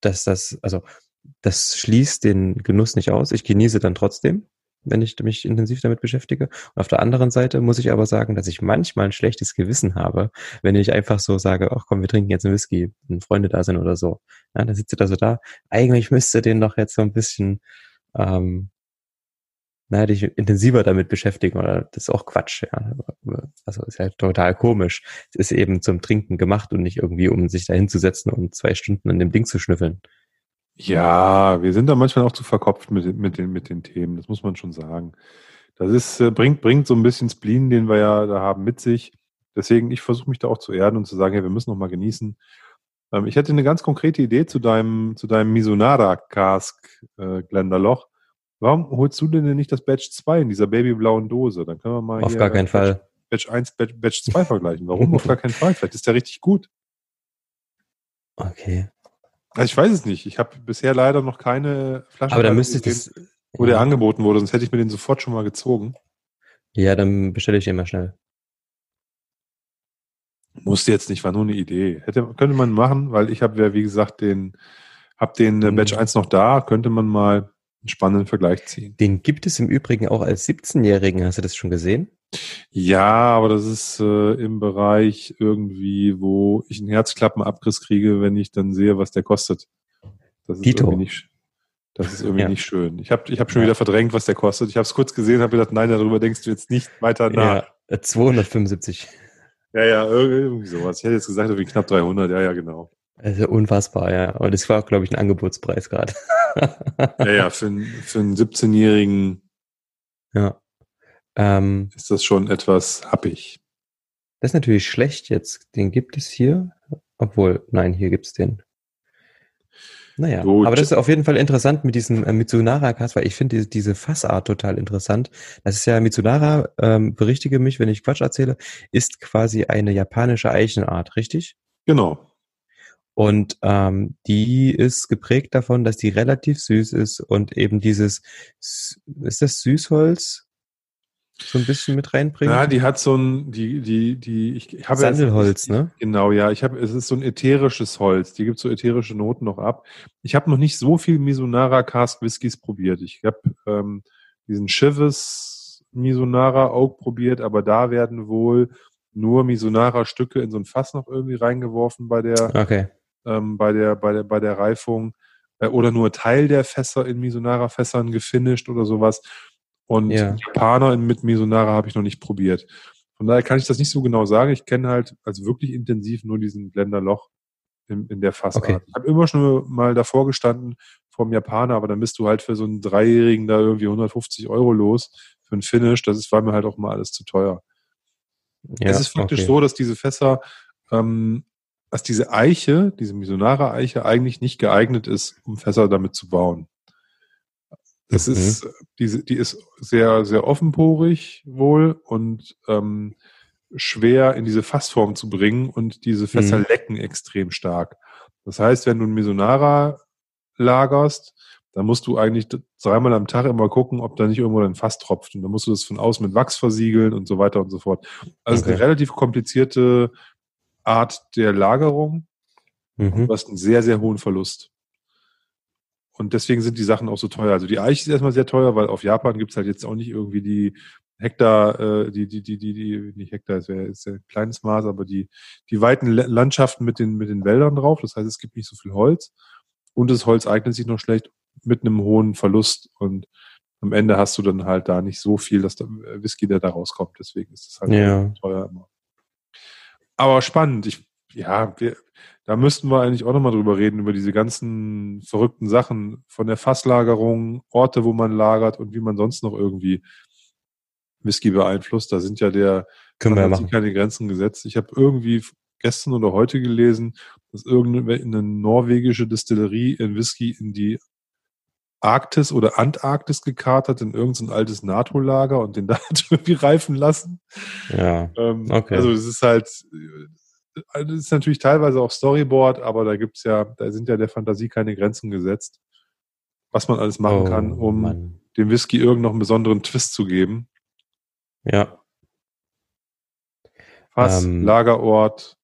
Speaker 2: dass das, also das schließt den Genuss nicht aus. Ich genieße dann trotzdem, wenn ich mich intensiv damit beschäftige. Und auf der anderen Seite muss ich aber sagen, dass ich manchmal ein schlechtes Gewissen habe, wenn ich einfach so sage, ach komm, wir trinken jetzt einen Whisky, wenn Freunde da sind oder so. Ja, dann sitzt ihr da so da. Eigentlich müsste den doch jetzt so ein bisschen, ähm, naja, dich intensiver damit beschäftigen oder das ist auch Quatsch, ja. Also ist halt total komisch. Es ist eben zum Trinken gemacht und nicht irgendwie, um sich da hinzusetzen und zwei Stunden an dem Ding zu schnüffeln.
Speaker 1: Ja, wir sind da manchmal auch zu verkopft mit, mit, den, mit den Themen, das muss man schon sagen. Das ist, äh, bringt, bringt so ein bisschen Spleen, den wir ja da haben, mit sich. Deswegen, ich versuche mich da auch zu erden und zu sagen, hey, wir müssen noch mal genießen. Ähm, ich hätte eine ganz konkrete Idee zu deinem, zu deinem Misonara-Cask, äh, Glenderloch. Warum holst du denn nicht das Batch 2 in dieser babyblauen Dose? Dann können wir mal
Speaker 2: Auf gar keinen
Speaker 1: Batch,
Speaker 2: Fall.
Speaker 1: Batch 1, Batch, Batch 2 vergleichen. Warum? Auf gar keinen Fall. Vielleicht ist der richtig gut.
Speaker 2: Okay.
Speaker 1: Also ich weiß es nicht. Ich habe bisher leider noch keine
Speaker 2: Flasche. Aber dann müsste ich das.
Speaker 1: Wo der angeboten wurde, sonst hätte ich mir den sofort schon mal gezogen.
Speaker 2: Ja, dann bestelle ich den mal schnell.
Speaker 1: Musste jetzt nicht, war nur eine Idee. Hätte, könnte man machen, weil ich habe ja, wie gesagt, den Hab den äh, Batch
Speaker 2: Mhm.
Speaker 1: 1 noch da, könnte man mal einen spannenden Vergleich ziehen.
Speaker 2: Den gibt es im Übrigen auch als 17-Jährigen. Hast du das schon gesehen?
Speaker 1: Ja, aber das ist äh, im Bereich irgendwie, wo ich einen Herzklappenabriss kriege, wenn ich dann sehe, was der kostet. Das ist
Speaker 2: Dito.
Speaker 1: irgendwie nicht, das ist irgendwie
Speaker 2: Ja.
Speaker 1: nicht schön. Ich habe ich hab schon
Speaker 2: Ja.
Speaker 1: wieder verdrängt, was der kostet. Ich habe es kurz gesehen, habe gedacht, nein, darüber denkst du jetzt nicht weiter nach.
Speaker 2: Ja, äh, 275.
Speaker 1: Ja, ja, irgendwie sowas. Ich hätte jetzt gesagt, irgendwie knapp 300. Ja, ja, genau.
Speaker 2: Also unfassbar, ja. Aber das war, glaube ich, ein Angebotspreis gerade.
Speaker 1: Ja, ja, für, einen- für einen 17-Jährigen
Speaker 2: ja. Ähm,
Speaker 1: ist das schon etwas happig.
Speaker 2: das ist natürlich schlecht jetzt. Den gibt es hier. Obwohl, nein, hier gibt's den. Naja,
Speaker 1: Gut.
Speaker 2: aber das ist auf jeden Fall interessant mit diesem äh, Mitsunara-Cast, weil ich finde diese, diese Fassart total interessant. Das ist ja Mitsunara, ähm, berichtige mich, wenn ich Quatsch erzähle, ist quasi eine japanische Eichenart, richtig?
Speaker 1: Genau.
Speaker 2: Und ähm, die ist geprägt davon, dass die relativ süß ist und eben dieses, ist das Süßholz so ein bisschen mit reinbringt?
Speaker 1: Ja, die hat so ein, die, die, die, ich habe jetzt-
Speaker 2: Sandelholz, ne?
Speaker 1: Genau, ja. Ich habe, es ist so ein ätherisches Holz. Die gibt so ätherische Noten noch ab. Ich habe noch nicht so viel Mizunara Cask Whiskys probiert. Ich habe ähm, diesen Chivas Mizunara Oak probiert, aber da werden wohl nur Mizunara Stücke in so ein Fass noch irgendwie reingeworfen bei der,
Speaker 2: Okay.
Speaker 1: Ähm, bei der, bei der, bei der Reifung äh, oder nur Teil der Fässer in Mizunara Fässern gefinisht oder sowas. Und
Speaker 2: Ja.
Speaker 1: Japaner mit Mizunara habe ich noch nicht probiert. Von daher kann ich das nicht so genau sagen. Ich kenne halt also wirklich intensiv nur diesen Blender Loch in, in der Fassart.
Speaker 2: Okay.
Speaker 1: Ich habe immer schon mal davor gestanden vom Japaner, aber dann bist du halt für so einen Dreijährigen da irgendwie 150 Euro los für einen Finish. Das ist, war mir halt auch mal alles zu teuer.
Speaker 2: Ja,
Speaker 1: es ist faktisch
Speaker 2: okay.
Speaker 1: so, dass diese Fässer, ähm, dass diese Eiche, diese Misonara-Eiche eigentlich nicht geeignet ist, um Fässer damit zu bauen. Das
Speaker 2: Mhm.
Speaker 1: ist, diese, die ist sehr, sehr offenporig wohl und ähm, schwer in diese Fassform zu bringen und diese Fässer
Speaker 2: Mhm.
Speaker 1: lecken extrem stark. Das heißt, wenn du ein Misonara lagerst, dann musst du eigentlich dreimal am Tag immer gucken, ob da nicht irgendwo ein Fass tropft. Und dann musst du das von außen mit Wachs versiegeln und so weiter und so fort. Also ist eine
Speaker 2: Okay.
Speaker 1: relativ komplizierte Art der Lagerung.
Speaker 2: Mhm.
Speaker 1: Du hast einen sehr, sehr hohen Verlust. Und deswegen sind die Sachen auch so teuer. Also die Eiche ist erstmal sehr teuer, weil auf Japan gibt's halt jetzt auch nicht irgendwie die Hektar, äh, die, die, die, die, die, nicht Hektar, es wäre ist ja ein kleines Maß, aber die, die weiten Landschaften mit den, mit den Wäldern drauf. Das heißt, es gibt nicht so viel Holz. Und das Holz eignet sich noch schlecht mit einem hohen Verlust. Und am Ende hast du dann halt da nicht so viel, dass der Whisky, der da rauskommt. Deswegen ist es halt
Speaker 2: Ja.
Speaker 1: teuer immer. Aber spannend. Ich, ja, wir, da müssten wir eigentlich auch nochmal drüber reden, über diese ganzen verrückten Sachen von der Fasslagerung, Orte, wo man lagert und wie man sonst noch irgendwie Whisky beeinflusst. Da sind ja der
Speaker 2: Können wir machen.
Speaker 1: keine Grenzen gesetzt. Ich habe irgendwie gestern oder heute gelesen, dass irgendeine norwegische Distillerie in Whisky in die Arktis oder Antarktis gekarrt hat, in irgendein altes NATO-Lager und den da irgendwie reifen lassen.
Speaker 2: Ja.
Speaker 1: Ähm,
Speaker 2: Okay.
Speaker 1: Also es ist halt, äh, das ist natürlich teilweise auch Storyboard, aber da gibt's ja, da sind ja der Fantasie keine Grenzen gesetzt, was man alles machen
Speaker 2: Oh,
Speaker 1: kann, um
Speaker 2: Mann.
Speaker 1: dem Whisky irgend noch einen besonderen Twist zu geben.
Speaker 2: Ja.
Speaker 1: Fass,
Speaker 2: Ähm,
Speaker 1: Lagerort,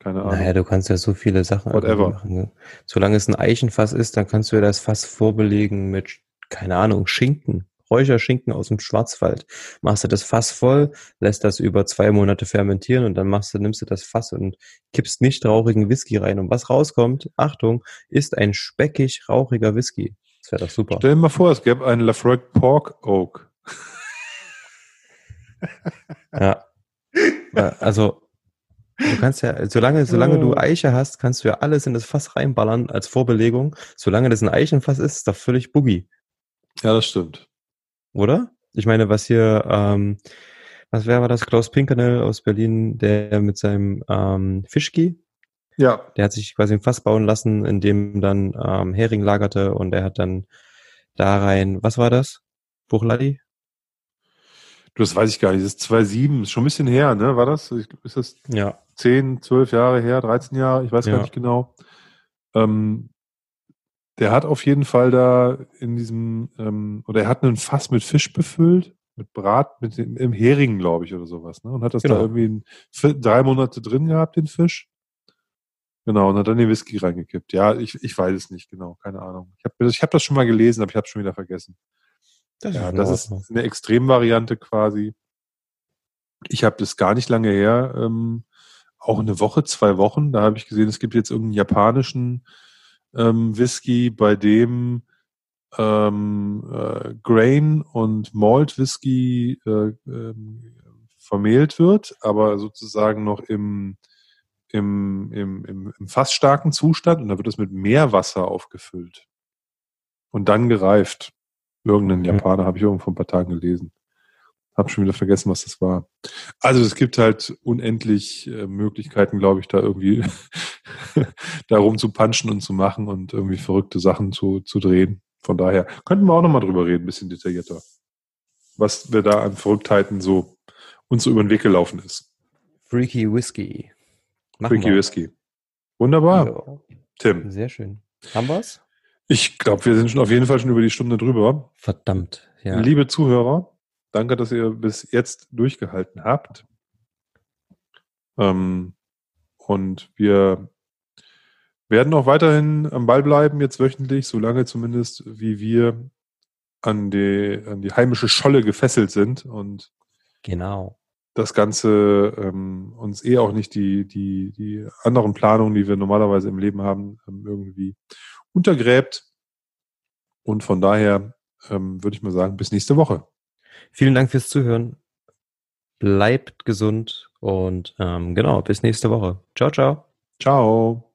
Speaker 1: keine Ahnung.
Speaker 2: Naja, du kannst ja so viele Sachen
Speaker 1: Whatever.
Speaker 2: machen. ne? Solange es ein Eichenfass ist, dann kannst du ja das Fass vorbelegen mit, keine Ahnung, Schinken. Räucherschinken aus dem Schwarzwald. Machst du das Fass voll, lässt das über zwei Monate fermentieren und dann machst du, nimmst du das Fass und kippst nicht rauchigen Whisky rein. Und was rauskommt, Achtung, ist ein speckig rauchiger Whisky. Das wäre doch super.
Speaker 1: Stell dir mal vor, es gäbe einen Lafroig Pork Oak.
Speaker 2: Ja. Also, du kannst ja, solange, solange du Eiche hast, kannst du ja alles in das Fass reinballern als Vorbelegung. Solange das ein Eichenfass ist, ist doch völlig boogie,
Speaker 1: Ja, das stimmt.
Speaker 2: oder? Ich meine, was hier, ähm, was wäre das? Klaus Pinkernell aus Berlin, der mit seinem ähm, Fischki,
Speaker 1: Ja,
Speaker 2: der hat sich quasi ein Fass bauen lassen, in dem dann ähm, Hering lagerte und er hat dann da rein, was war das? Buchladi?
Speaker 1: das weiß ich gar nicht. Das ist 2,7, ist schon ein bisschen her, ne? War das? Ist das
Speaker 2: Ja.
Speaker 1: 10, 12 Jahre her, 13 Jahre, ich weiß
Speaker 2: Ja.
Speaker 1: gar nicht genau. Ähm, der hat auf jeden Fall da in diesem, ähm, oder er hat einen Fass mit Fisch befüllt, mit Brat, mit dem, im Hering, glaube ich, oder sowas, ne? Und hat das
Speaker 2: Genau.
Speaker 1: da irgendwie vier- drei Monate drin gehabt, den Fisch. Genau, und hat dann den Whisky reingekippt. Ja, ich, ich weiß es nicht genau, keine Ahnung. Ich habe ich hab das schon mal gelesen, aber ich habe es schon wieder vergessen.
Speaker 2: Das
Speaker 1: ja,
Speaker 2: in
Speaker 1: das ist eine Extremvariante quasi. Ich habe das gar nicht lange her, ähm, auch eine Woche, zwei Wochen, da habe ich gesehen, es gibt jetzt irgendeinen japanischen ähm, Whisky, bei dem ähm, äh, Grain und Malt Whisky äh, ähm, vermehlt wird, aber sozusagen noch im, im, im, im, im fast starken Zustand und da wird es mit Meerwasser aufgefüllt und dann gereift. Irgendeinen. Japaner habe ich irgendwo vor ein paar Tagen gelesen. Hab schon wieder vergessen, was das war. Also es gibt halt unendlich äh, Möglichkeiten, glaube ich, da irgendwie darum zu punchen und zu machen und irgendwie verrückte Sachen zu, zu drehen. Von daher könnten wir auch nochmal drüber reden, ein bisschen detaillierter. Was wir da an Verrücktheiten so uns so über den Weg gelaufen ist.
Speaker 2: Freaky Whisky. Machen
Speaker 1: Freaky
Speaker 2: wir.
Speaker 1: Whisky. Wunderbar,
Speaker 2: Jo.
Speaker 1: Tim.
Speaker 2: Sehr schön. Haben wir's?
Speaker 1: Ich glaube, wir sind schon auf jeden Fall schon über die Stunde drüber.
Speaker 2: Verdammt. Ja.
Speaker 1: Liebe Zuhörer, danke, dass ihr bis jetzt durchgehalten habt. Ähm, und wir werden auch weiterhin am Ball bleiben, jetzt wöchentlich, solange zumindest wie wir an die, an die heimische Scholle gefesselt sind und
Speaker 2: Genau.
Speaker 1: das Ganze ähm, uns eh auch nicht die, die, die anderen Planungen, die wir normalerweise im Leben haben, ähm, irgendwie untergräbt. Und von daher ähm, würde ich mal sagen, bis nächste Woche.
Speaker 2: Vielen Dank fürs Zuhören. Bleibt gesund und ähm, genau, bis nächste Woche. Ciao, ciao.
Speaker 1: Ciao.